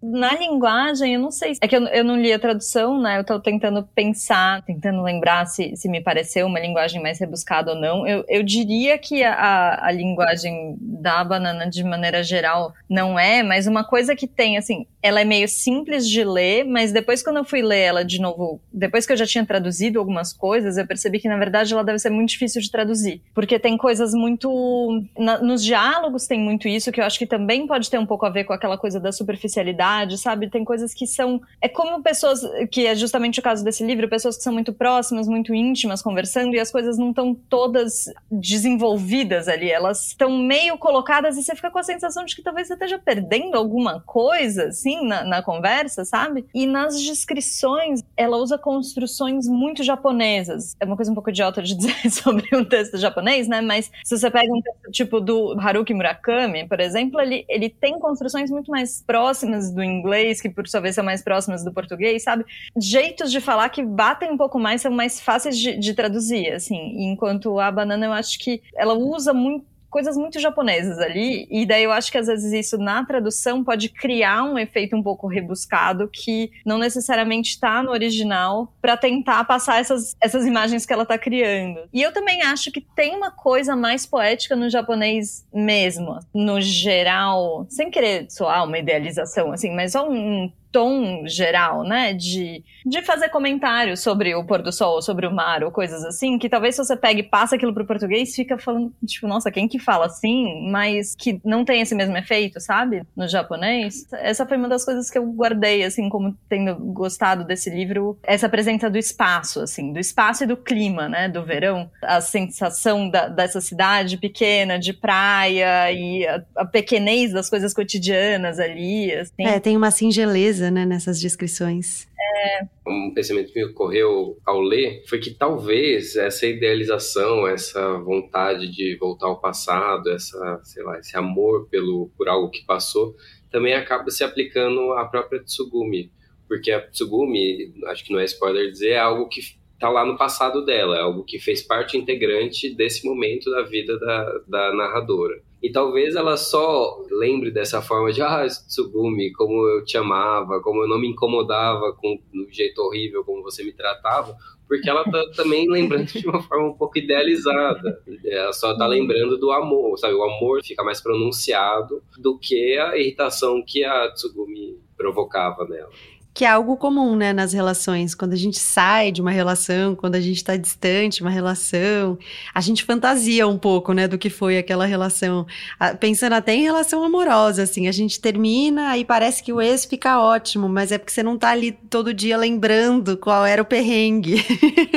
Na linguagem, eu não sei. É que eu, eu não li a tradução, né? Eu tô tentando pensar, tentando lembrar se, se me pareceu uma linguagem mais rebuscada ou não. Eu, eu diria que a, a linguagem da banana, de maneira geral, não é, mas uma coisa que tem, assim, ela é meio simples de ler, mas depois quando eu fui ler ela de novo, depois que eu já tinha traduzido algumas coisas, eu percebi que na verdade ela deve ser muito difícil de traduzir, porque tem coisas muito na, nos diálogos tem muito isso que eu acho que também pode ter um pouco a ver com aquela coisa da superficialidade, sabe? Tem coisas que são é como pessoas que é justamente o caso desse livro, pessoas que são muito próximas, muito íntimas conversando e as coisas não estão todas desenvolvidas ali, elas estão meio colocadas e você fica com a sensação de que talvez você esteja perdendo alguma coisa, assim, assim na, na conversa, sabe? E nas descrições, ela usa construções muito japonesas. É uma coisa um pouco idiota de dizer sobre um texto japonês, né? Mas se você pega um texto tipo do Haruki Murakami, por exemplo, ele, ele tem construções muito mais próximas do inglês, que por sua vez são mais próximas do português, sabe? Jeitos de falar que batem um pouco mais, são mais fáceis de, de traduzir, assim. Enquanto a banana, eu acho que ela usa muito coisas muito japonesas ali, e daí eu acho que às vezes isso na tradução pode criar um efeito um pouco rebuscado que não necessariamente está no original para tentar passar essas, essas imagens que ela está criando. E eu também acho que tem uma coisa mais poética no japonês mesmo, no geral, sem querer soar uma idealização assim, mas só um tom geral, né? De, de fazer comentários sobre o pôr do sol, sobre o mar, ou coisas assim, que talvez se você pega e passa aquilo pro português, fica falando, tipo, nossa, quem que fala assim, mas que não tem esse mesmo efeito, sabe? No japonês. Essa foi uma das coisas que eu guardei, assim, como tendo gostado desse livro, essa presença do espaço, assim, do espaço e do clima, né? Do verão. A sensação da, dessa cidade pequena, de praia, e a, a pequenez das coisas cotidianas ali, assim. É, tem uma singeleza né, nessas descrições. É... Um pensamento que me ocorreu ao ler foi que talvez essa idealização, essa vontade de voltar ao passado, essa, sei lá, esse amor pelo por algo que passou, também acaba se aplicando à própria Tsugumi, porque a Tsugumi, acho que não é spoiler dizer, é algo que está lá no passado dela, é algo que fez parte integrante desse momento da vida da, da narradora. E talvez ela só lembre dessa forma de, ah, Tsugumi, como eu te amava, como eu não me incomodava com o jeito horrível como você me tratava, porque ela tá também lembrando de uma forma um pouco idealizada. Ela só tá lembrando do amor, sabe? O amor fica mais pronunciado do que a irritação que a Tsugumi provocava nela que é algo comum, né, nas relações. Quando a gente sai de uma relação, quando a gente está distante de uma relação, a gente fantasia um pouco, né, do que foi aquela relação. Pensando até em relação amorosa, assim, a gente termina e parece que o ex fica ótimo, mas é porque você não tá ali todo dia lembrando qual era o perrengue.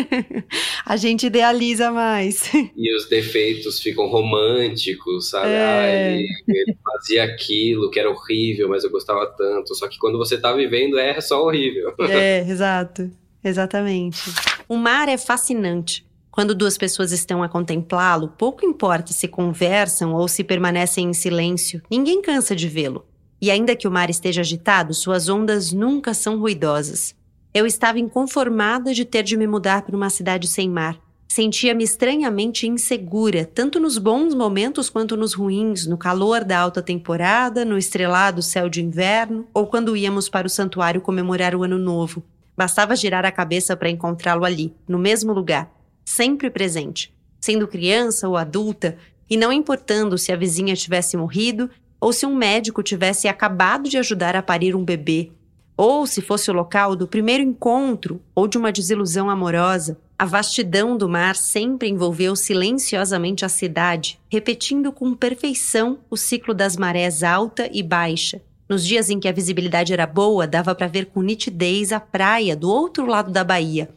a gente idealiza mais. E os defeitos ficam românticos, sabe? É. Ah, ele, ele fazia aquilo que era horrível, mas eu gostava tanto. Só que quando você tá vivendo, é só horrível. É, exato. Exatamente. O mar é fascinante. Quando duas pessoas estão a contemplá-lo, pouco importa se conversam ou se permanecem em silêncio, ninguém cansa de vê-lo. E ainda que o mar esteja agitado, suas ondas nunca são ruidosas. Eu estava inconformada de ter de me mudar para uma cidade sem mar. Sentia-me estranhamente insegura, tanto nos bons momentos quanto nos ruins, no calor da alta temporada, no estrelado céu de inverno, ou quando íamos para o santuário comemorar o ano novo. Bastava girar a cabeça para encontrá-lo ali, no mesmo lugar, sempre presente, sendo criança ou adulta, e não importando se a vizinha tivesse morrido ou se um médico tivesse acabado de ajudar a parir um bebê, ou se fosse o local do primeiro encontro ou de uma desilusão amorosa. A vastidão do mar sempre envolveu silenciosamente a cidade, repetindo com perfeição o ciclo das marés alta e baixa. Nos dias em que a visibilidade era boa, dava para ver com nitidez a praia do outro lado da baía.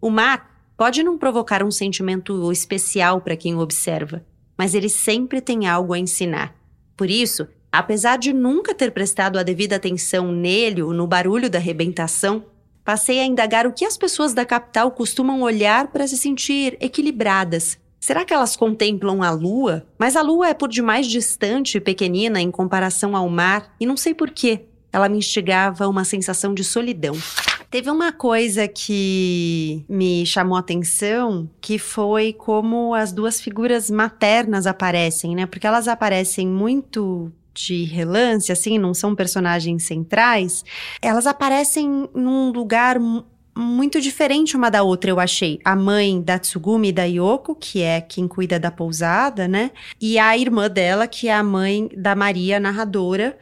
O mar pode não provocar um sentimento especial para quem o observa, mas ele sempre tem algo a ensinar. Por isso, apesar de nunca ter prestado a devida atenção nele ou no barulho da arrebentação, passei a indagar o que as pessoas da capital costumam olhar para se sentir equilibradas. Será que elas contemplam a lua? Mas a lua é por demais distante e pequenina em comparação ao mar, e não sei porquê. Ela me instigava uma sensação de solidão. Teve uma coisa que me chamou a atenção, que foi como as duas figuras maternas aparecem, né? Porque elas aparecem muito de relance, assim, não são personagens centrais, elas aparecem num lugar muito diferente uma da outra, eu achei. A mãe da Tsugumi da Yoko, que é quem cuida da pousada, né? E a irmã dela, que é a mãe da Maria, narradora.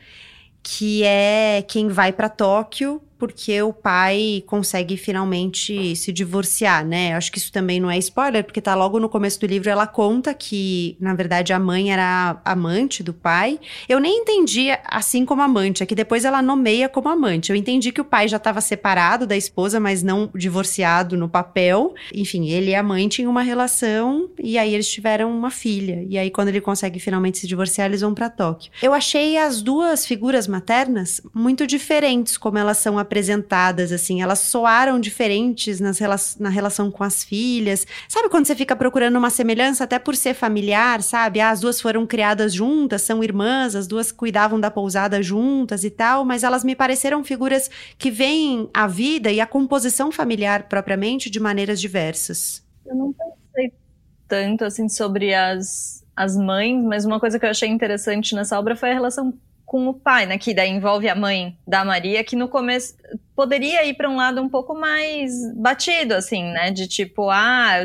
que é quem vai para Tóquio porque o pai consegue finalmente se divorciar, né? Acho que isso também não é spoiler, porque tá logo no começo do livro ela conta que, na verdade, a mãe era amante do pai. Eu nem entendi assim como amante, é que depois ela nomeia como amante. Eu entendi que o pai já estava separado da esposa, mas não divorciado no papel. Enfim, ele e a mãe tinham uma relação e aí eles tiveram uma filha. E aí quando ele consegue finalmente se divorciar, eles vão para Tóquio. Eu achei as duas figuras maternas muito diferentes como elas são apresentadas, assim. Elas soaram diferentes nas rela na relação com as filhas. Sabe quando você fica procurando uma semelhança, até por ser familiar, sabe? Ah, as duas foram criadas juntas, são irmãs, as duas cuidavam da pousada juntas e tal, mas elas me pareceram figuras que veem a vida e a composição familiar propriamente de maneiras diversas. Eu não pensei tanto assim sobre as, as mães, mas uma coisa que eu achei interessante nessa obra foi a relação com o pai, né? Que daí envolve a mãe da Maria, que no começo poderia ir para um lado um pouco mais batido, assim, né? De tipo, ah,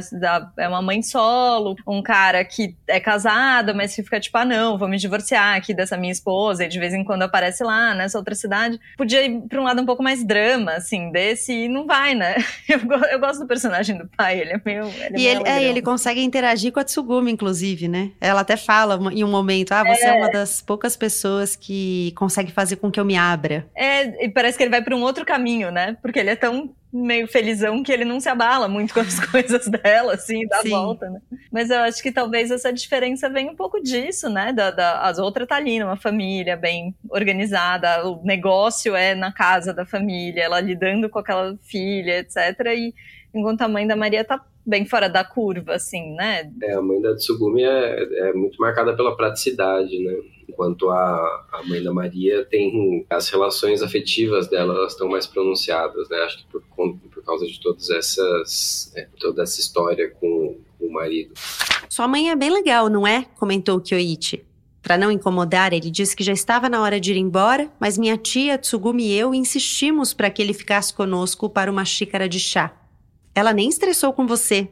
é uma mãe solo, um cara que é casado, mas que fica tipo, ah, não, vou me divorciar aqui dessa minha esposa, e de vez em quando aparece lá nessa outra cidade. Podia ir para um lado um pouco mais drama, assim, desse, e não vai, né? Eu, eu gosto do personagem do pai, ele é meio. Ele é e ele, é, ele consegue interagir com a Tsugumi, inclusive, né? Ela até fala em um momento, ah, você é, é uma das poucas pessoas que consegue fazer com que eu me abra. É, e parece que ele vai para um outro caminho caminho, né? Porque ele é tão meio felizão que ele não se abala muito com as coisas dela, assim, dá Sim. volta, né? Mas eu acho que talvez essa diferença venha um pouco disso, né? Da, da, as outras tá ali numa família bem organizada, o negócio é na casa da família, ela lidando com aquela filha, etc. E enquanto a mãe da Maria tá bem fora da curva, assim, né? É, a mãe da Tsugumi é, é muito marcada pela praticidade, né? Enquanto a, a mãe da Maria tem as relações afetivas dela, elas estão mais pronunciadas, né? Acho que por, por causa de todas essas, é, toda essa história com, com o marido. Sua mãe é bem legal, não é? Comentou Kyoichi. Para não incomodar, ele disse que já estava na hora de ir embora, mas minha tia, Tsugumi e eu insistimos para que ele ficasse conosco para uma xícara de chá. Ela nem estressou com você.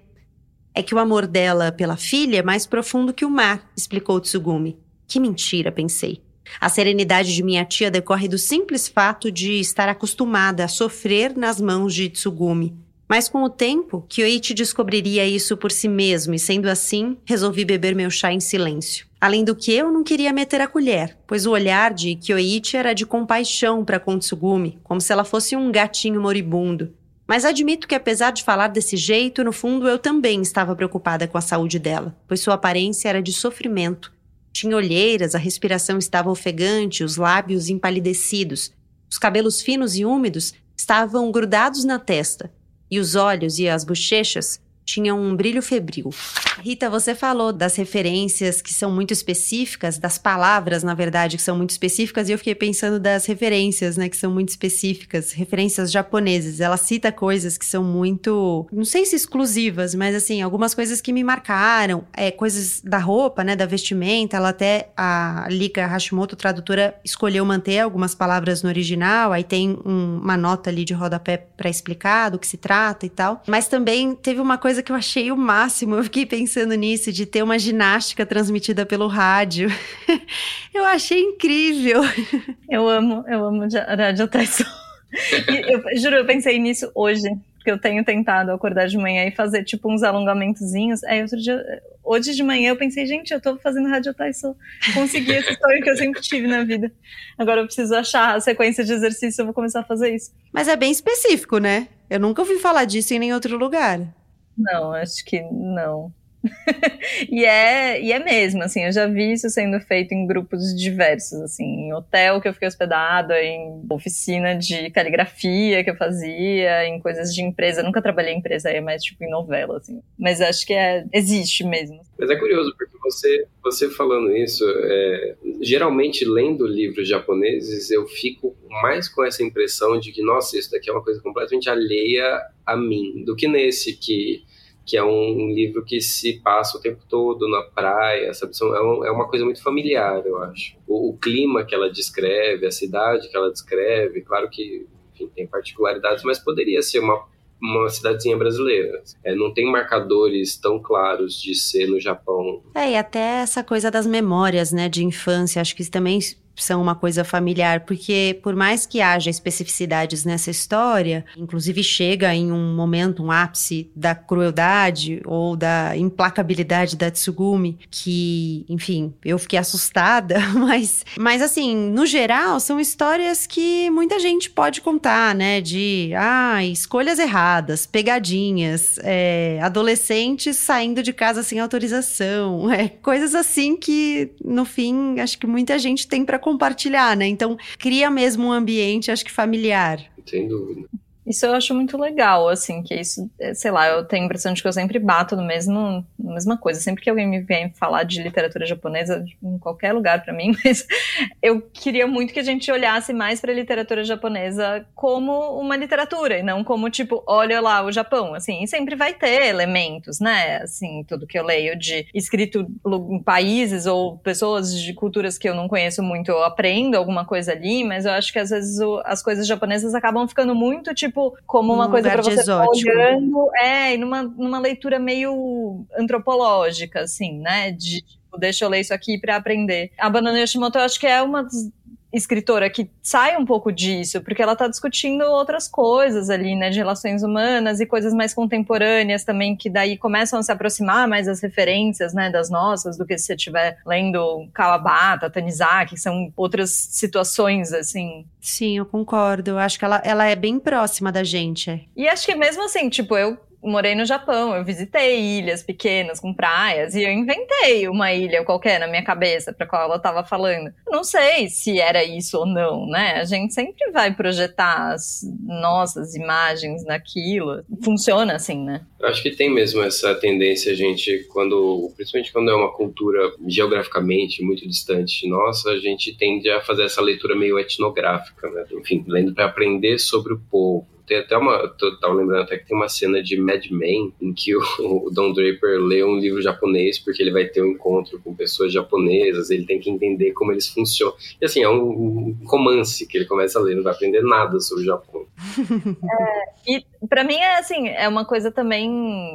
É que o amor dela pela filha é mais profundo que o mar, explicou Tsugumi. Que mentira, pensei. A serenidade de minha tia decorre do simples fato de estar acostumada a sofrer nas mãos de Tsugumi. Mas com o tempo, Kyoichi descobriria isso por si mesmo e, sendo assim, resolvi beber meu chá em silêncio. Além do que, eu não queria meter a colher, pois o olhar de Kyoichi era de compaixão para com Tsugumi, como se ela fosse um gatinho moribundo. Mas admito que, apesar de falar desse jeito, no fundo eu também estava preocupada com a saúde dela, pois sua aparência era de sofrimento. Tinha olheiras, a respiração estava ofegante, os lábios empalidecidos. Os cabelos finos e úmidos estavam grudados na testa, e os olhos e as bochechas tinham um brilho febril. Rita, você falou das referências que são muito específicas, das palavras, na verdade, que são muito específicas, e eu fiquei pensando das referências, né, que são muito específicas, referências japonesas. Ela cita coisas que são muito, não sei se exclusivas, mas assim, algumas coisas que me marcaram, é, coisas da roupa, né, da vestimenta. Ela até, a Lika Hashimoto, tradutora, escolheu manter algumas palavras no original, aí tem um, uma nota ali de rodapé para explicar do que se trata e tal. Mas também teve uma coisa que eu achei o máximo, eu fiquei pensando nisso, de ter uma ginástica transmitida pelo rádio. eu achei incrível. Eu amo, eu amo Rádio Tyson. eu juro, eu pensei nisso hoje, porque eu tenho tentado acordar de manhã e fazer tipo uns alongamentozinhos. Aí outro dia, hoje de manhã eu pensei, gente, eu tô fazendo Rádio Tyson. Consegui esse sonho que eu sempre tive na vida. Agora eu preciso achar a sequência de exercício, eu vou começar a fazer isso. Mas é bem específico, né? Eu nunca ouvi falar disso em nenhum outro lugar. Não, acho que não. e, é, e é mesmo, assim, eu já vi isso sendo feito em grupos diversos, assim, em hotel que eu fiquei hospedada, em oficina de caligrafia que eu fazia, em coisas de empresa. Eu nunca trabalhei em empresa, é mais tipo em novela, assim. Mas acho que é, existe mesmo. Mas é curioso, porque você, você falando isso, é, geralmente lendo livros japoneses, eu fico mais com essa impressão de que, nossa, isso daqui é uma coisa completamente alheia a mim, do que nesse que que é um, livro que se passa o tempo todo na praia, sabe? É, é uma coisa muito familiar, eu acho. O, o, clima que ela descreve, a cidade que ela descreve, claro que enfim, tem particularidades, mas poderia ser uma, uma cidadezinha brasileira. É, não tem marcadores tão claros de ser no Japão. É, e até essa coisa das memórias, né, de infância, acho que isso também são uma coisa familiar, porque por mais que haja especificidades nessa história, inclusive chega em um momento, um ápice da crueldade ou da implacabilidade da Tsugumi, que, enfim, eu fiquei assustada, mas, mas assim, no geral, são histórias que muita gente pode contar, né? De, ah, escolhas erradas, pegadinhas, é, adolescentes saindo de casa sem autorização, é, coisas assim que, no fim, acho que muita gente tem para compartilhar, né? Então, cria mesmo um ambiente, acho que familiar. Sem dúvida. Isso eu acho muito legal, assim, que isso, é, sei lá, eu tenho a impressão de que eu sempre bato no mesmo, na mesma coisa. Sempre que alguém me vem falar de literatura japonesa, em qualquer lugar para mim, mas eu queria muito que a gente olhasse mais para a literatura japonesa como uma literatura e não como tipo, olha lá o Japão, assim, e sempre vai ter elementos, né? Assim, tudo que eu leio de escrito em países ou pessoas de culturas que eu não conheço muito, eu aprendo alguma coisa ali, mas eu acho que às vezes o, as coisas japonesas acabam ficando muito tipo tipo, como uma coisa para você estar olhando, é, e numa, numa leitura meio antropológica, assim, né? De, tipo, deixa eu ler isso aqui para aprender. A Banana Yoshimoto, eu acho que é uma escritora que sai um pouco disso, porque ela está discutindo outras coisas ali, né, de relações humanas e coisas mais contemporâneas também, que daí começam a se aproximar mais das referências, né, das nossas, do que se você estiver lendo Kawabata, Tanizaki, que são outras situações, assim. Sim, eu concordo. Eu acho que ela, ela é bem próxima da gente. E acho que mesmo assim, tipo, eu morei no Japão, eu visitei ilhas pequenas com praias e eu inventei uma ilha qualquer na minha cabeça para qual ela estava falando. Não sei se era isso ou não, né? A gente sempre vai projetar as nossas imagens naquilo. Funciona assim, né? Acho que tem mesmo essa tendência, a gente, quando, principalmente quando é uma cultura geograficamente muito distante nossa, a gente tende a fazer essa leitura meio etnográfica, né? Enfim, lendo para aprender sobre o povo tem até uma. Tô, tava lembrando até que tem uma cena de Mad Men em que o, o, Don Draper lê um livro japonês porque ele vai ter um encontro com pessoas japonesas, ele tem que entender como eles funcionam. E assim, é um, um romance que ele começa a ler, não vai aprender nada sobre o Japão. É, e para mim é assim, é uma coisa também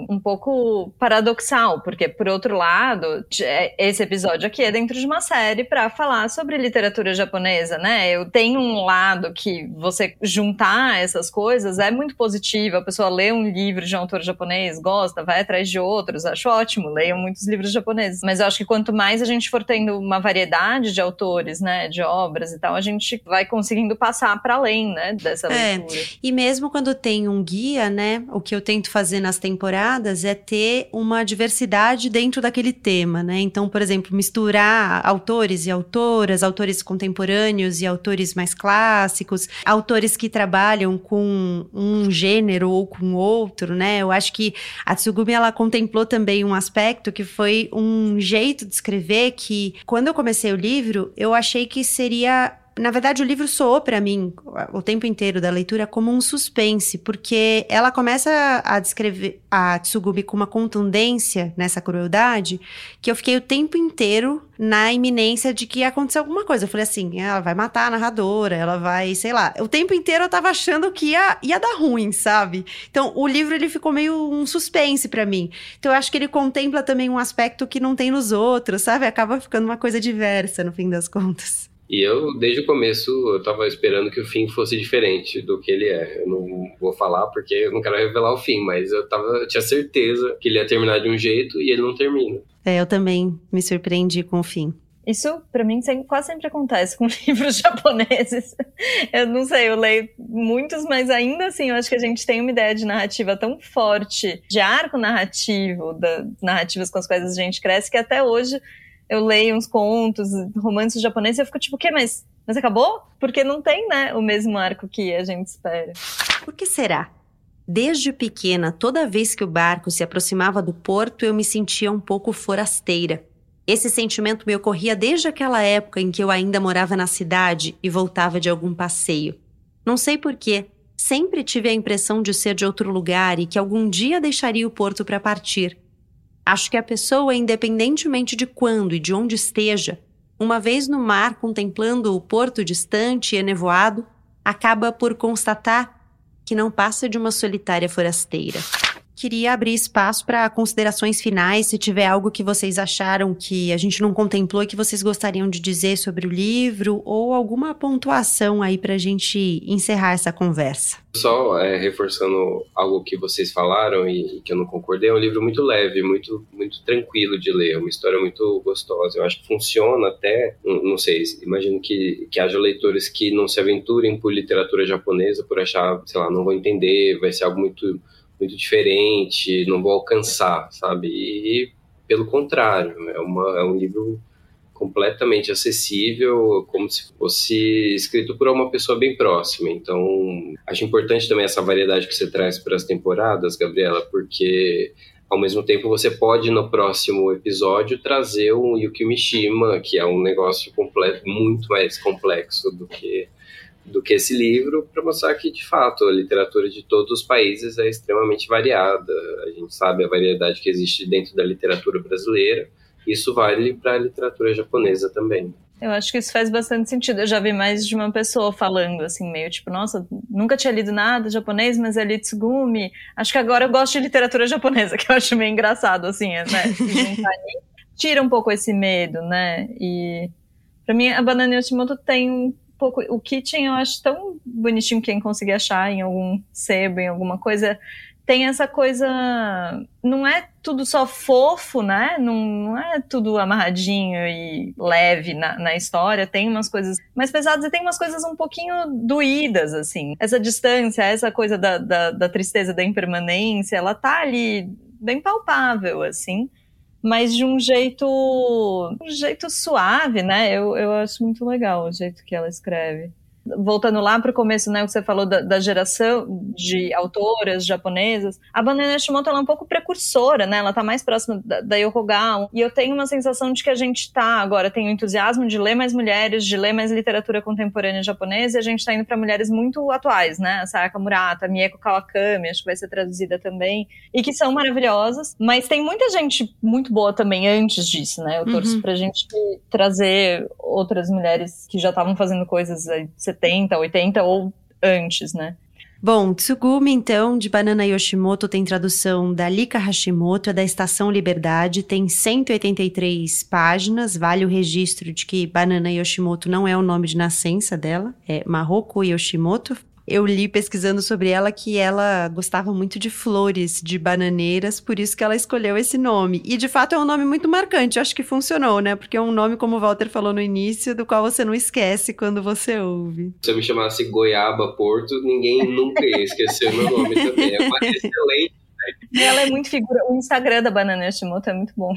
um pouco paradoxal, porque por outro lado, é, esse episódio aqui é dentro de uma série para falar sobre literatura japonesa, né? Eu tenho um lado que você juntar essas coisas é muito positivo, a pessoa lê um livro de um autor japonês, gosta, vai atrás de outros, acho ótimo, leiam muitos livros japoneses. Mas eu acho que quanto mais a gente for tendo uma variedade de autores, né, de obras e tal, a gente vai conseguindo passar para além, né, dessa é, leitura. E mesmo quando tem um guia guia, né? O que eu tento fazer nas temporadas é ter uma diversidade dentro daquele tema, né? Então, por exemplo, misturar autores e autoras, autores contemporâneos e autores mais clássicos, autores que trabalham com um gênero ou com outro, né? Eu acho que a Tsugumi ela contemplou também um aspecto que foi um jeito de escrever que quando eu comecei o livro, eu achei que seria na verdade, o livro soou para mim o tempo inteiro da leitura como um suspense, porque ela começa a descrever a Tsugumi com uma contundência nessa crueldade que eu fiquei o tempo inteiro na iminência de que ia acontecer alguma coisa. Eu falei assim, ela vai matar a narradora, ela vai, sei lá. O tempo inteiro eu tava achando que ia, ia dar ruim, sabe? Então, o livro ele ficou meio um suspense para mim. Então, eu acho que ele contempla também um aspecto que não tem nos outros, sabe? Acaba ficando uma coisa diversa no fim das contas. E eu, desde o começo, eu tava esperando que o fim fosse diferente do que ele é. Eu não vou falar porque eu não quero revelar o fim, mas eu, tava, eu tinha certeza que ele ia terminar de um jeito e ele não termina. É, eu também me surpreendi com o fim. Isso, para mim, sempre, quase sempre acontece com livros japoneses. Eu não sei, eu leio muitos, mas ainda assim, eu acho que a gente tem uma ideia de narrativa tão forte, de arco narrativo, da, narrativas com as quais a gente cresce, que até hoje eu leio uns contos, romances japoneses, e eu fico tipo, o quê? Mas, mas acabou? Porque não tem, né, o mesmo arco que a gente espera. Por que será? Desde pequena, toda vez que o barco se aproximava do porto, eu me sentia um pouco forasteira. Esse sentimento me ocorria desde aquela época em que eu ainda morava na cidade e voltava de algum passeio. Não sei porquê, sempre tive a impressão de ser de outro lugar e que algum dia deixaria o porto para partir. Acho que a pessoa, independentemente de quando e de onde esteja, uma vez no mar contemplando o porto distante e enevoado, acaba por constatar que não passa de uma solitária forasteira. Queria abrir espaço para considerações finais, se tiver algo que vocês acharam que a gente não contemplou e que vocês gostariam de dizer sobre o livro, ou alguma pontuação aí para a gente encerrar essa conversa. Só é, reforçando algo que vocês falaram e, e, que eu não concordei, é um livro muito leve, muito, muito tranquilo de ler, uma história muito gostosa. Eu acho que funciona até, não, não sei, imagino que, que haja leitores que não se aventurem por literatura japonesa por achar, sei lá, não vou entender, vai ser algo muito muito diferente, não vou alcançar, sabe? E pelo contrário, é, uma, é um livro completamente acessível, como se fosse escrito por uma pessoa bem próxima. Então, acho importante também essa variedade que você traz para as temporadas, Gabriela, porque ao mesmo tempo você pode no próximo episódio trazer um Yuki Mishima, que é um negócio completo, muito mais complexo do que do que esse livro para mostrar que, de fato, a literatura de todos os países é extremamente variada. A gente sabe a variedade que existe dentro da literatura brasileira. Isso vale para a literatura japonesa também. Eu acho que isso faz bastante sentido. Eu já vi mais de uma pessoa falando, assim, meio tipo, nossa, nunca tinha lido nada japonês, mas é li Tsugumi. Acho que agora eu gosto de literatura japonesa, que eu acho meio engraçado, assim, né? Tira um pouco esse medo, né? E para mim, a Banana Yoshimoto tem pouco. O Kitchen eu acho tão bonitinho quem conseguir achar em algum sebo, em alguma coisa. Tem essa coisa. Não é tudo só fofo, né? Não, não é tudo amarradinho e leve na, na história. Tem umas coisas mais pesadas e tem umas coisas um pouquinho doídas, assim. Essa distância, essa coisa da, da, da tristeza, da impermanência, ela tá ali bem palpável, assim mas de um jeito um jeito suave, né? Eu, eu acho muito legal o jeito que ela escreve voltando lá para o começo, né, o que você falou da, da, geração de autoras japonesas, a Banana Hashimoto ela é um pouco precursora, né, ela está mais próxima da, da Yokogawa, e eu tenho uma sensação de que a gente está agora, tem o entusiasmo de ler mais mulheres, de ler mais literatura contemporânea japonesa, e a gente está indo para mulheres muito atuais, né, a Sayaka Murata, a Mieko Kawakami, acho que vai ser traduzida também, e que são maravilhosas, mas tem muita gente muito boa também antes disso, né, eu torço uhum. pra gente trazer outras mulheres que já estavam fazendo coisas aí, 70, 80 ou antes, né? Bom, Tsugumi, então, de Banana Yoshimoto, tem tradução da Lika Hashimoto, é da Estação Liberdade, tem 183 páginas, vale o registro de que Banana Yoshimoto não é o nome de nascença dela, é Mahoko Yoshimoto, eu li pesquisando sobre ela que ela gostava muito de flores, de bananeiras, por isso que ela escolheu esse nome. E de fato é um nome muito marcante, eu acho que funcionou, né? Porque é um nome, como o Walter falou no início, do qual você não esquece quando você ouve. Se eu me chamasse Goiaba Porto, ninguém nunca ia esquecer meu nome também. É uma excelente. Ela é muito figura. O Instagram da Banana Yoshimoto é muito bom.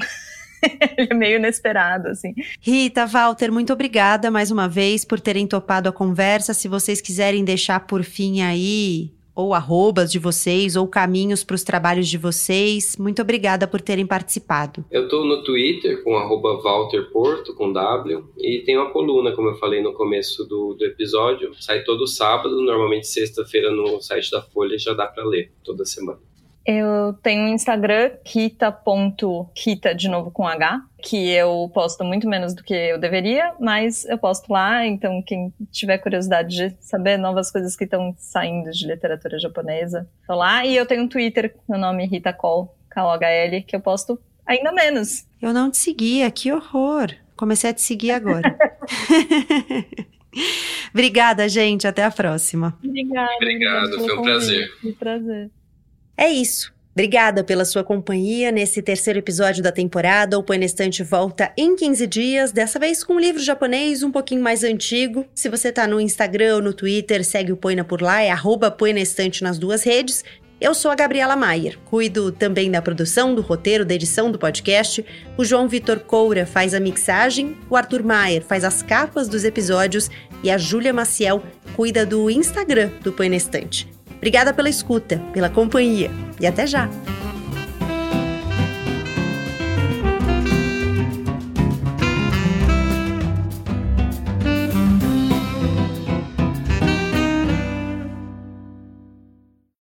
é meio inesperado, assim. Rita, Walter, muito obrigada mais uma vez por terem topado a conversa. Se vocês quiserem deixar por fim aí ou arrobas de vocês, ou caminhos para os trabalhos de vocês. Muito obrigada por terem participado. Eu estou no Twitter com arroba Walter Porto, com W, e tem uma coluna, como eu falei no começo do, do episódio. Sai todo sábado, normalmente sexta-feira no site da Folha, já dá para ler toda semana. Eu tenho um Instagram, kita.kita, de novo com H, que eu posto muito menos do que eu deveria, mas eu posto lá, então quem tiver curiosidade de saber novas coisas que estão saindo de literatura japonesa, tô lá. E eu tenho um Twitter, meu nome é Rita Col, K-O-H-L, que eu posto ainda menos. Eu não te seguia, que horror. Comecei a te seguir agora. Obrigada, gente. Até a próxima. Obrigada. Obrigado, foi um prazer. Foi um prazer. É isso. Obrigada pela sua companhia nesse terceiro episódio da temporada. O Põe Estante volta em 15 dias, dessa vez com um livro japonês um pouquinho mais antigo. Se você tá no Instagram ou no Twitter, segue o Põe por lá, é arroba Estante nas duas redes. Eu sou a Gabriela Maier, cuido também da produção, do roteiro, da edição do podcast. O João Vitor Coura faz a mixagem, o Arthur Maier faz as capas dos episódios e a Júlia Maciel cuida do Instagram do Põe Estante. Obrigada pela escuta, pela companhia e até já!